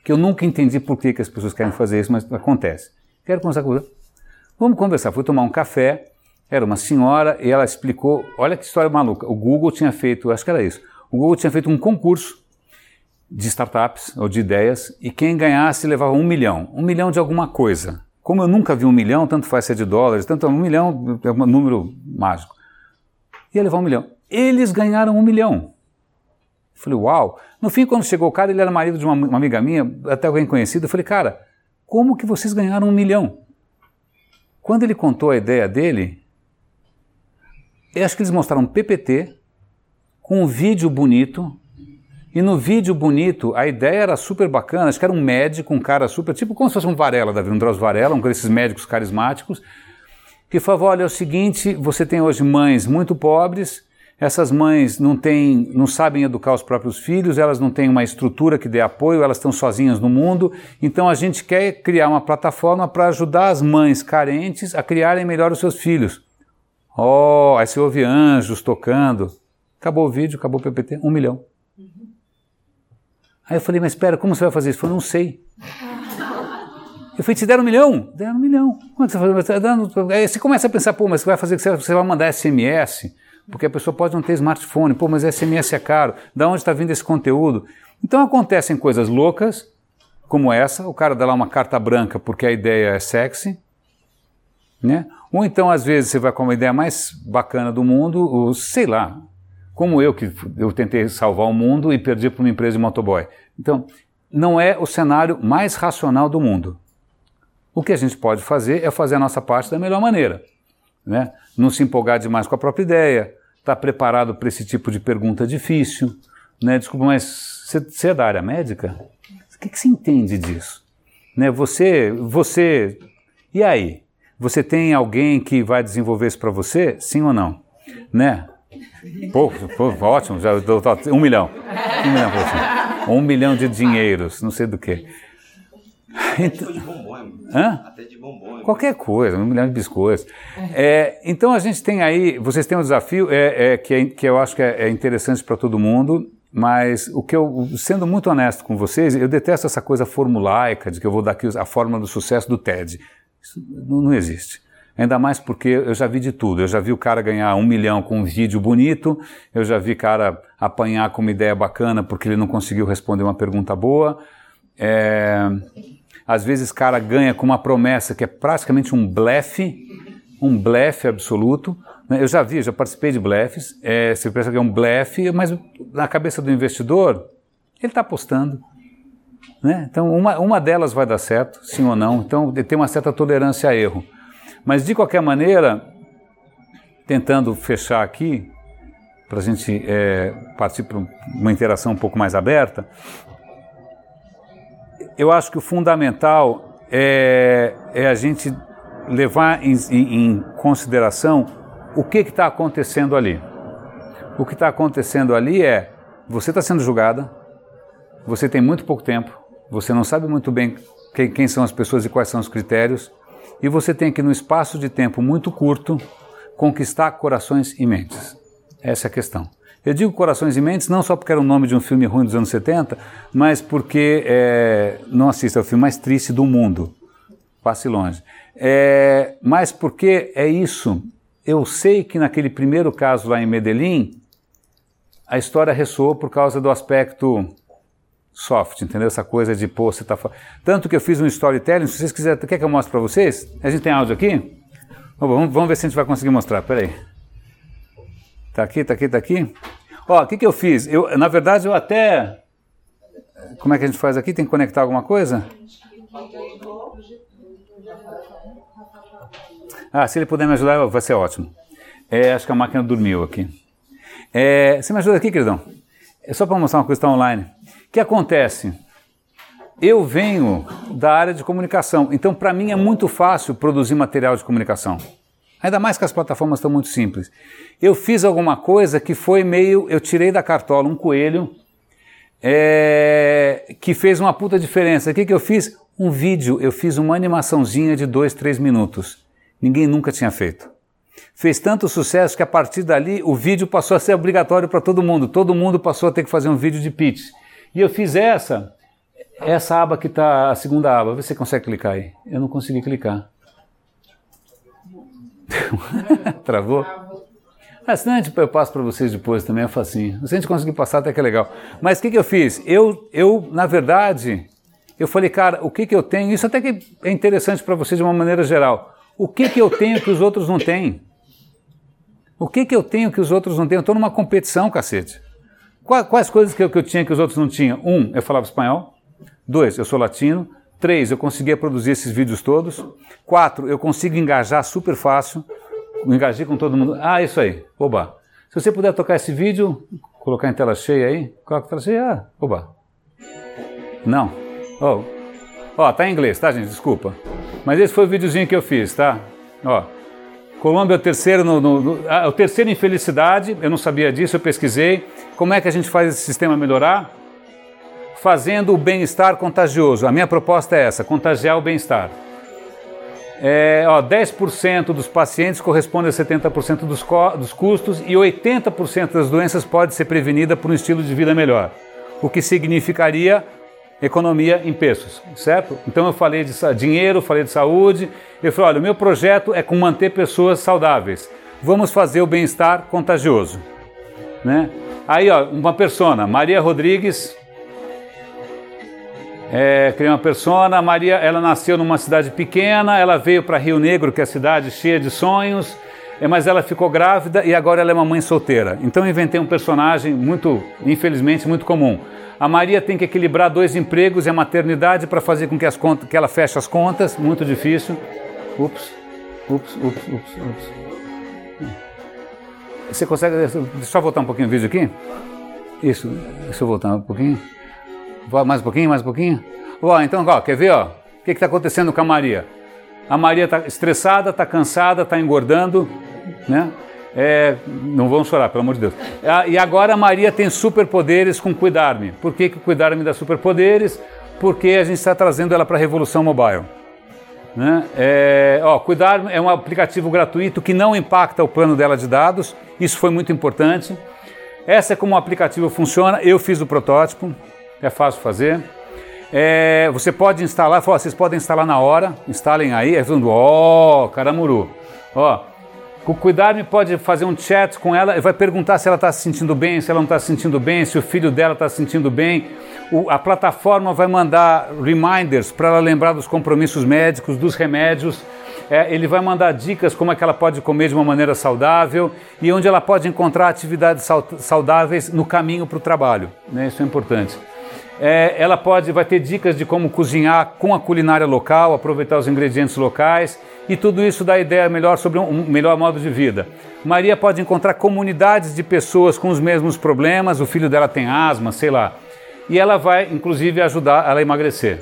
S1: Que eu nunca entendi por que, que as pessoas querem fazer isso, mas acontece. Quero conversar com você. Vamos conversar. Fui tomar um café, era uma senhora, e ela explicou, olha que história maluca, o Google tinha feito, acho que era isso, o Google tinha feito um concurso de startups ou de ideias, e quem ganhasse levava um milhão, um milhão de alguma coisa. Como eu nunca vi um milhão, tanto faz ser de dólares, tanto um milhão é um número mágico. Ia levar um milhão. Eles ganharam um milhão. falei, uau. No fim, quando chegou o cara, ele era marido de uma, uma amiga minha, até alguém conhecido. Falei, cara, como que vocês ganharam um milhão? Quando ele contou a ideia dele, eu acho que eles mostraram um PPT com um vídeo bonito. E no vídeo bonito, a ideia era super bacana. Acho que era um médico, um cara super, tipo como se fosse um Varela, Davi, um Varela, um desses médicos carismáticos, que falava: olha, é o seguinte, você tem hoje mães muito pobres essas mães não têm, não sabem educar os próprios filhos, elas não têm uma estrutura que dê apoio, elas estão sozinhas no mundo. Então a gente quer criar uma plataforma para ajudar as mães carentes a criarem melhor os seus filhos. Oh, aí você ouve anjos tocando. Acabou o vídeo, acabou o PPT, um milhão. Aí eu falei, mas espera, como você vai fazer isso? Eu falei, não sei. Eu falei, te deram um milhão? Deram um milhão. Que você vai Aí você começa a pensar, pô, mas você vai fazer que você vai mandar SMS porque a pessoa pode não ter smartphone, pô, mas SMS é caro, da onde está vindo esse conteúdo? Então acontecem coisas loucas, como essa, o cara dá lá uma carta branca porque a ideia é sexy, né? Ou então, às vezes, você vai com uma ideia mais bacana do mundo, ou, sei lá, como eu, que eu tentei salvar o mundo e perdi para uma empresa de motoboy. Então, não é o cenário mais racional do mundo. O que a gente pode fazer é fazer a nossa parte da melhor maneira. Né? Não se empolgar demais com a própria ideia, estar tá preparado para esse tipo de pergunta difícil. Né? Desculpa, mas você, é da área médica? O que, que você entende disso? Né? Você, você, e aí? Você tem alguém que vai desenvolver isso para você? Sim ou não? Né? Pô, pô, ótimo, já dou, um milhão. Um milhão. Um milhão de dinheiros, não sei do que.
S2: Então, de bombom, Hã? Até de bombom.
S1: Qualquer coisa, um milhão de biscoitos. É, então a gente tem aí, vocês têm um desafio é, é que, é, que eu acho que é, é interessante para todo mundo, mas o que eu, sendo muito honesto com vocês, eu detesto essa coisa formulaica de que eu vou dar aqui a fórmula do sucesso do TED. Isso não, não existe. Ainda mais porque eu já vi de tudo. Eu já vi o cara ganhar um milhão com um vídeo bonito, eu já vi cara apanhar com uma ideia bacana porque ele não conseguiu responder uma pergunta boa. É, às vezes, cara ganha com uma promessa que é praticamente um blefe, um blefe absoluto. Né? Eu já vi, já participei de blefes. É, você pensa que é um blefe, mas na cabeça do investidor, ele está apostando. Né? Então, uma, uma delas vai dar certo, sim ou não. Então, tem uma certa tolerância a erro. Mas, de qualquer maneira, tentando fechar aqui, para a gente é, partir para uma interação um pouco mais aberta, eu acho que o fundamental é, é a gente levar em, em, em consideração o que está acontecendo ali. O que está acontecendo ali é você está sendo julgada, você tem muito pouco tempo, você não sabe muito bem quem, quem são as pessoas e quais são os critérios, e você tem que, no espaço de tempo muito curto, conquistar corações e mentes. Essa é a questão. Eu digo Corações e Mentes não só porque era o nome de um filme ruim dos anos 70, mas porque é, não assista ao filme mais triste do mundo. Passe longe. É, mas porque é isso. Eu sei que naquele primeiro caso lá em Medellín, a história ressoou por causa do aspecto soft, entendeu? Essa coisa de, pô, você tá. Tanto que eu fiz um storytelling, se vocês quiserem, quer que eu mostre para vocês? A gente tem áudio aqui? Vamos, vamos ver se a gente vai conseguir mostrar, peraí. Tá aqui, tá aqui, tá aqui. Ó, o que, que eu fiz? Eu, na verdade, eu até. Como é que a gente faz aqui? Tem que conectar alguma coisa? Ah, se ele puder me ajudar, vai ser ótimo. É, acho que a máquina dormiu aqui. É, você me ajuda aqui, queridão? É só para mostrar uma coisa que está online. Que acontece? Eu venho da área de comunicação, então para mim é muito fácil produzir material de comunicação. Ainda mais que as plataformas estão muito simples. Eu fiz alguma coisa que foi meio. Eu tirei da cartola um coelho é, que fez uma puta diferença. O que, que eu fiz? Um vídeo. Eu fiz uma animaçãozinha de dois, três minutos. Ninguém nunca tinha feito. Fez tanto sucesso que a partir dali o vídeo passou a ser obrigatório para todo mundo. Todo mundo passou a ter que fazer um vídeo de pitch. E eu fiz essa, essa aba que está a segunda aba. Você consegue clicar aí. Eu não consegui clicar. Travou? Ah, eu passo para vocês depois também, é facinho. Se a gente conseguir passar, até que é legal. Mas o que, que eu fiz? Eu, eu, na verdade, eu falei, cara, o que, que eu tenho? Isso até que é interessante para vocês de uma maneira geral. O que, que eu tenho que os outros não têm? O que, que eu tenho que os outros não têm? Eu estou numa competição, cacete. Quais, coisas que eu, que eu tinha que os outros não tinham? Um, eu falava espanhol. Dois, eu sou latino. Três, eu conseguia produzir esses vídeos todos. Quatro, eu consigo engajar super fácil. Engajei com todo mundo. Ah, isso aí. Oba. Se você puder tocar esse vídeo, colocar em tela cheia aí. Coloca em tela cheia. Ah, oba. Não. Ó, oh. oh, tá em inglês, tá, gente? Desculpa. Mas esse foi o videozinho que eu fiz, tá? Ó. Colômbia é o terceiro, no, no, no ah, o terceiro em felicidade, eu não sabia disso, eu pesquisei. Como é que a gente faz esse sistema melhorar? Fazendo o bem-estar contagioso. A minha proposta é essa: contagiar o bem-estar. É, ó, 10% dos pacientes corresponde a 70% dos, dos custos e 80% das doenças pode ser prevenida por um estilo de vida melhor. O que significaria economia em pesos, certo? Então eu falei de dinheiro, falei de saúde, eu falei, olha, o meu projeto é com manter pessoas saudáveis. Vamos fazer o bem-estar contagioso, né? Aí, ó, uma persona, Maria Rodrigues, é, criei uma persona, Maria, ela nasceu numa cidade pequena, ela veio para Rio Negro, que é a cidade cheia de sonhos, é, mas ela ficou grávida e agora ela é uma mãe solteira. Então inventei um personagem muito, infelizmente, muito comum. A Maria tem que equilibrar dois empregos e a maternidade para fazer com que, as contas, que ela feche as contas, muito difícil. Ups, ups, ups, ups, ups. Você consegue. Deixa eu voltar um pouquinho o vídeo aqui? Isso, deixa eu voltar um pouquinho. Mais um pouquinho, mais um pouquinho. Ó, então, ó, quer ver? Ó, o que está acontecendo com a Maria? A Maria está estressada, está cansada, está engordando, né? É, não vão chorar, pelo amor de Deus. Ah, e agora a Maria tem superpoderes com Cuidar-me. Por que, que Cuidar-me dá superpoderes? Porque a gente está trazendo ela para a revolução mobile. Né? É, ó, Cuidar é um aplicativo gratuito que não impacta o plano dela de dados. Isso foi muito importante. Essa é como o aplicativo funciona. Eu fiz o protótipo, é fácil fazer. É, você pode instalar, vocês podem instalar na hora, instalem aí, é falando, ó, oh, caramuru. Ó, o Cuidar-me pode fazer um chat com ela, vai perguntar se ela está se sentindo bem, se ela não está se sentindo bem, se o filho dela está se sentindo bem. O, a plataforma vai mandar reminders para ela lembrar dos compromissos médicos, dos remédios. É, ele vai mandar dicas como é que ela pode comer de uma maneira saudável e onde ela pode encontrar atividades saudáveis no caminho para o trabalho. Né? Isso é importante. É, ela pode, vai ter dicas de como cozinhar com a culinária local, aproveitar os ingredientes locais e tudo isso dá ideia melhor sobre um melhor modo de vida. Maria pode encontrar comunidades de pessoas com os mesmos problemas, o filho dela tem asma, sei lá, e ela vai inclusive ajudar ela a emagrecer.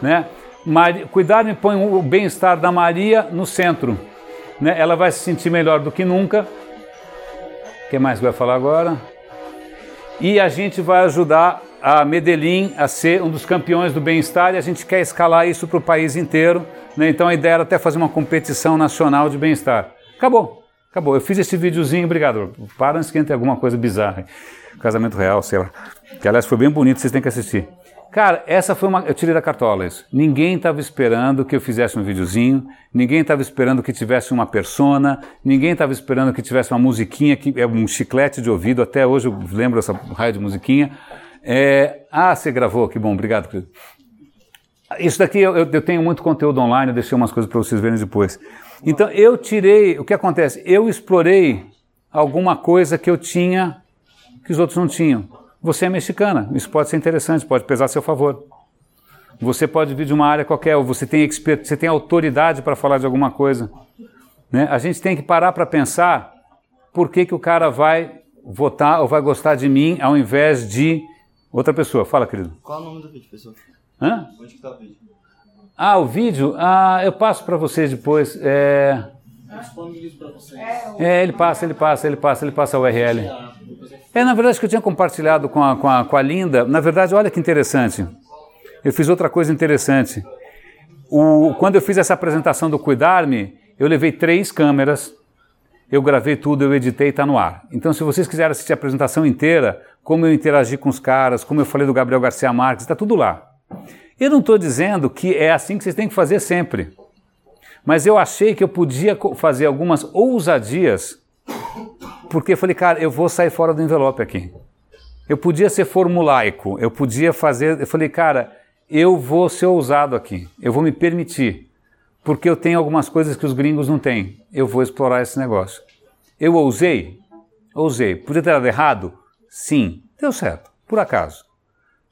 S1: Né? Maria, cuidado e põe o bem-estar da Maria no centro. Né? Ela vai se sentir melhor do que nunca. O que mais vai falar agora? E a gente vai ajudar a Medellín a ser um dos campeões do bem-estar e a gente quer escalar isso para o país inteiro. Né? Então a ideia era até fazer uma competição nacional de bem-estar. Acabou, acabou. Eu fiz esse videozinho, obrigado. Para antes que entre alguma coisa bizarra. Casamento real, sei lá. Que aliás foi bem bonito, vocês têm que assistir. Cara, essa foi uma. Eu tirei da cartola isso. Ninguém estava esperando que eu fizesse um videozinho, ninguém estava esperando que tivesse uma persona, ninguém estava esperando que tivesse uma musiquinha, que é um chiclete de ouvido. Até hoje eu lembro essa raio de musiquinha. É, ah, você gravou, que bom, obrigado. Isso daqui eu, eu tenho muito conteúdo online, eu deixei umas coisas para vocês verem depois. Então eu tirei, o que acontece? Eu explorei alguma coisa que eu tinha que os outros não tinham. Você é mexicana, isso pode ser interessante, pode pesar a seu favor. Você pode vir de uma área qualquer, ou você tem expert, você tem autoridade para falar de alguma coisa. Né? A gente tem que parar para pensar por que, que o cara vai votar ou vai gostar de mim ao invés de Outra pessoa, fala, querido.
S2: Qual é o nome do vídeo, pessoal?
S1: Hã?
S2: Onde que tá o vídeo?
S1: Ah, o vídeo? Ah, eu passo para vocês depois. É... É, ele passa, ele passa, ele passa, ele passa a URL. É, na verdade, que eu tinha compartilhado com a, com, a, com a Linda. Na verdade, olha que interessante. Eu fiz outra coisa interessante. O, quando eu fiz essa apresentação do Cuidar-me, eu levei três câmeras, eu gravei tudo, eu editei está no ar. Então, se vocês quiserem assistir a apresentação inteira, como eu interagi com os caras, como eu falei do Gabriel Garcia Marques, está tudo lá. Eu não estou dizendo que é assim que vocês têm que fazer sempre. Mas eu achei que eu podia fazer algumas ousadias, porque eu falei, cara, eu vou sair fora do envelope aqui. Eu podia ser formulaico, eu podia fazer. Eu falei, cara, eu vou ser ousado aqui, eu vou me permitir, porque eu tenho algumas coisas que os gringos não têm. Eu vou explorar esse negócio. Eu ousei? Ousei. Podia ter dado errado? Sim. Deu certo, por acaso.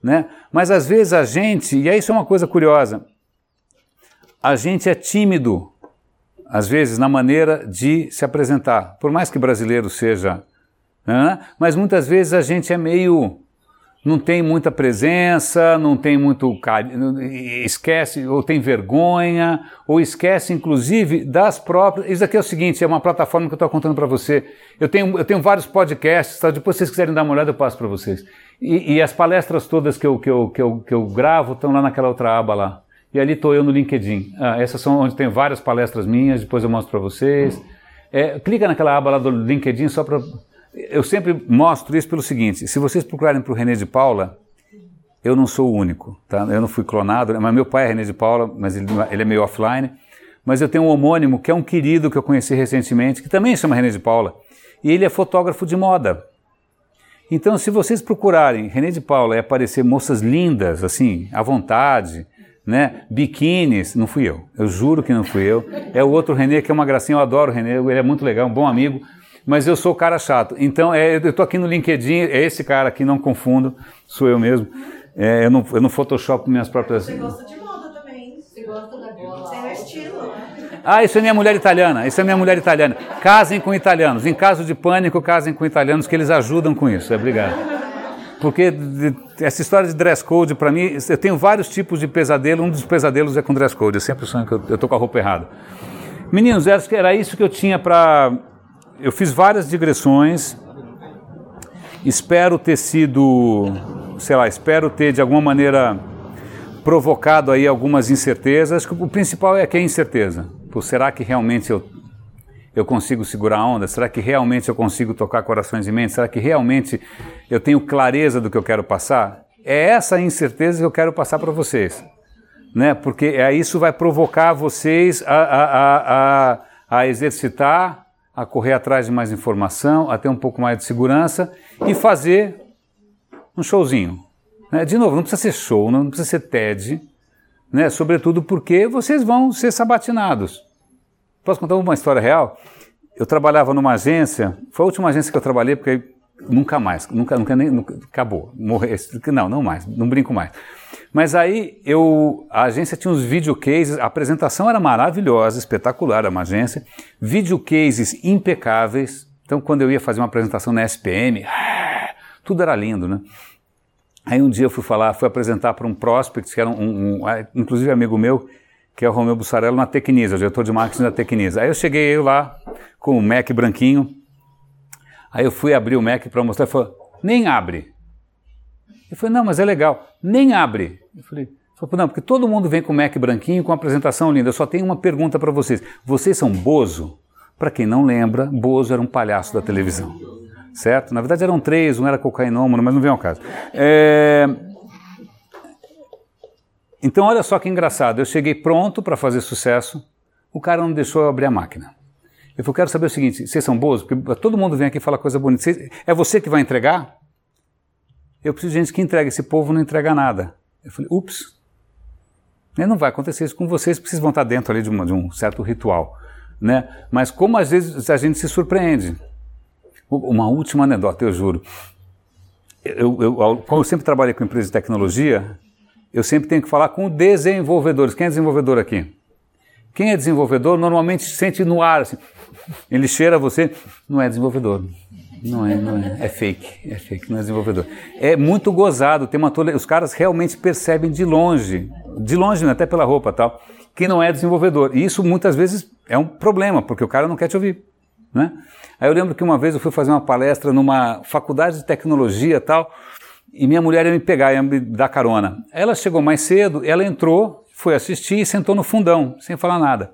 S1: Né? Mas às vezes a gente, e isso é uma coisa curiosa, a gente é tímido, às vezes, na maneira de se apresentar. Por mais que brasileiro seja, né? mas muitas vezes a gente é meio não tem muita presença, não tem muito esquece ou tem vergonha ou esquece inclusive das próprias. Isso aqui é o seguinte, é uma plataforma que eu estou contando para você. Eu tenho, eu tenho vários podcasts, tá? depois se vocês quiserem dar uma olhada eu passo para vocês. E, e, as palestras todas que eu, que eu, que eu, que eu gravo estão lá naquela outra aba lá. E ali estou eu no LinkedIn. Ah, essas são onde tem várias palestras minhas, depois eu mostro para vocês. É, clica naquela aba lá do LinkedIn só para eu sempre mostro isso pelo seguinte: se vocês procurarem para o René de Paula, eu não sou o único, tá? Eu não fui clonado, mas meu pai é René de Paula, mas ele, ele é meio offline. Mas eu tenho um homônimo que é um querido que eu conheci recentemente, que também chama René de Paula, e ele é fotógrafo de moda. Então, se vocês procurarem René de Paula e aparecer moças lindas, assim, à vontade, né? Biquínis, não fui eu, eu juro que não fui eu. É o outro René que é uma gracinha, eu adoro o René, ele é muito legal, um bom amigo, mas eu sou o cara chato. Então, é, eu estou aqui no LinkedIn, é esse cara aqui, não confundo, sou eu mesmo. É, eu, não, eu não Photoshop minhas próprias.
S4: Você gosta de moda também. Você gosta da moda. Você é estilo.
S1: Ah, isso é minha mulher italiana. Isso é minha mulher italiana. Casem com italianos. Em caso de pânico, casem com italianos, que eles ajudam com isso. Obrigado. Porque essa história de dress code, para mim, eu tenho vários tipos de pesadelo. Um dos pesadelos é com dress code. Eu sempre sonho que eu estou com a roupa errada. Meninos, era isso que eu tinha para eu fiz várias digressões. Espero ter sido, sei lá, espero ter de alguma maneira provocado aí algumas incertezas. O principal é que é incerteza. Pô, será que realmente eu, eu consigo segurar a onda? Será que realmente eu consigo tocar corações e mentes? Será que realmente eu tenho clareza do que eu quero passar? É essa incerteza que eu quero passar para vocês. Né? Porque é, isso vai provocar vocês a, a, a, a exercitar a correr atrás de mais informação, a ter um pouco mais de segurança e fazer um showzinho. Né? De novo, não precisa ser show, não precisa ser TED, né? sobretudo porque vocês vão ser sabatinados. Posso contar uma história real? Eu trabalhava numa agência, foi a última agência que eu trabalhei, porque nunca mais, nunca, nunca nem, nunca, acabou, morreu, não, não mais, não brinco mais. Mas aí eu, a agência tinha uns videocases, a apresentação era maravilhosa, espetacular, era uma agência, videocases impecáveis. Então quando eu ia fazer uma apresentação na SPM, tudo era lindo, né? Aí um dia eu fui falar, fui apresentar para um prospect, que era um, um, um inclusive amigo meu, que é o Romeu Bussarello na Tecnisa, o diretor de marketing da Tecnisa. Aí eu cheguei eu lá com o Mac branquinho, aí eu fui abrir o Mac para mostrar e falou, nem abre. Ele falou, não, mas é legal. Nem abre. Eu falei, não, porque todo mundo vem com o Mac branquinho, com apresentação linda. Eu só tenho uma pergunta para vocês. Vocês são Bozo? Para quem não lembra, Bozo era um palhaço da televisão. Certo? Na verdade eram três, um era cocainômano, mas não vem ao caso. É... Então olha só que engraçado. Eu cheguei pronto para fazer sucesso, o cara não deixou eu abrir a máquina. Eu falei, quero saber o seguinte, vocês são Bozo? Porque todo mundo vem aqui e fala coisa bonita. É você que vai entregar? Eu preciso de gente que entrega, esse povo não entrega nada. Eu falei, ups, não vai acontecer isso com vocês, vocês vão estar dentro ali de, uma, de um certo ritual. Né? Mas como às vezes a gente se surpreende. Uma última anedota, eu juro. Eu, eu, como eu sempre trabalhei com empresas de tecnologia, eu sempre tenho que falar com desenvolvedores. Quem é desenvolvedor aqui? Quem é desenvolvedor normalmente sente no ar, assim, ele cheira você, não é desenvolvedor. Não é, não é. É fake. É fake, não é desenvolvedor. É muito gozado, tem uma tole... os caras realmente percebem de longe, de longe, né, até pela roupa tal, que não é desenvolvedor. E isso muitas vezes é um problema, porque o cara não quer te ouvir. Né? Aí eu lembro que uma vez eu fui fazer uma palestra numa faculdade de tecnologia tal, e minha mulher ia me pegar, ia me dar carona. Ela chegou mais cedo, ela entrou, foi assistir e sentou no fundão, sem falar nada.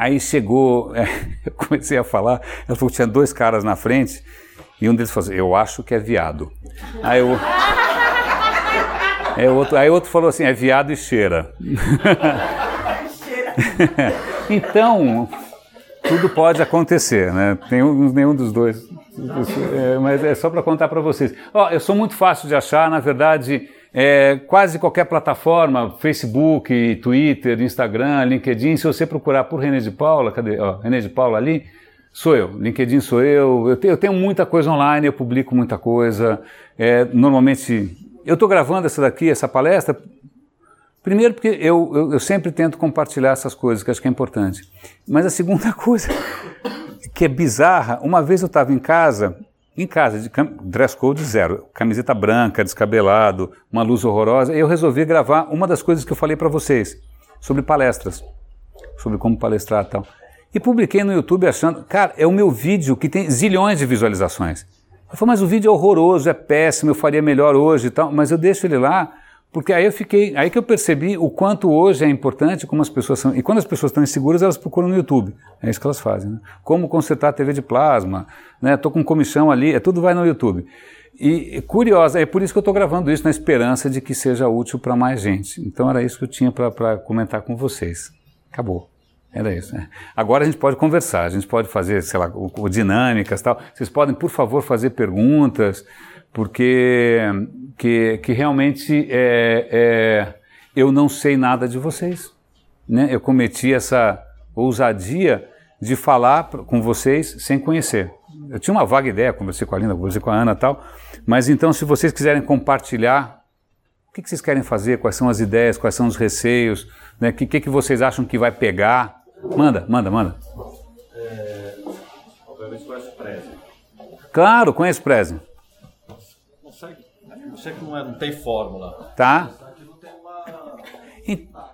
S1: Aí chegou, é, eu comecei a falar, ela falou que tinha dois caras na frente, e um deles falou assim, eu acho que é viado. Aí o aí outro, aí outro falou assim, é viado e cheira. então, tudo pode acontecer, né? Nenhum, nenhum dos dois. É, mas é só para contar para vocês. Ó, eu sou muito fácil de achar, na verdade, é, quase qualquer plataforma, Facebook, Twitter, Instagram, LinkedIn, se você procurar por René de Paula, cadê? Ó, René de Paula ali, Sou eu, LinkedIn sou eu. Eu tenho, eu tenho muita coisa online, eu publico muita coisa. É, normalmente, eu estou gravando essa daqui, essa palestra, primeiro porque eu, eu, eu sempre tento compartilhar essas coisas, que acho que é importante. Mas a segunda coisa, que é bizarra, uma vez eu estava em casa, em casa, de dress code zero, camiseta branca, descabelado, uma luz horrorosa, eu resolvi gravar uma das coisas que eu falei para vocês, sobre palestras, sobre como palestrar e tal. E publiquei no YouTube achando, cara, é o meu vídeo que tem zilhões de visualizações. Eu falei, mas o vídeo é horroroso, é péssimo, eu faria melhor hoje e tal, mas eu deixo ele lá, porque aí eu fiquei, aí que eu percebi o quanto hoje é importante como as pessoas são. E quando as pessoas estão inseguras, elas procuram no YouTube. É isso que elas fazem. Né? Como consertar a TV de plasma, né? Estou com comissão ali, é tudo vai no YouTube. E curiosa, é por isso que eu estou gravando isso na esperança de que seja útil para mais gente. Então era isso que eu tinha para comentar com vocês. Acabou. Era isso. Né? Agora a gente pode conversar, a gente pode fazer, sei lá, o, dinâmicas tal. Vocês podem, por favor, fazer perguntas, porque que, que realmente é, é, eu não sei nada de vocês. Né? Eu cometi essa ousadia de falar com vocês sem conhecer. Eu tinha uma vaga ideia, conversei com a Linda, conversei com a Ana e tal, mas então se vocês quiserem compartilhar, o que, que vocês querem fazer, quais são as ideias, quais são os receios, né? o que, que, que vocês acham que vai pegar, Manda, manda, manda.
S3: É, obviamente conhece o Prezi.
S1: Claro, conheço o Prezi.
S3: Não sei que não, é, não tem fórmula.
S1: Tá.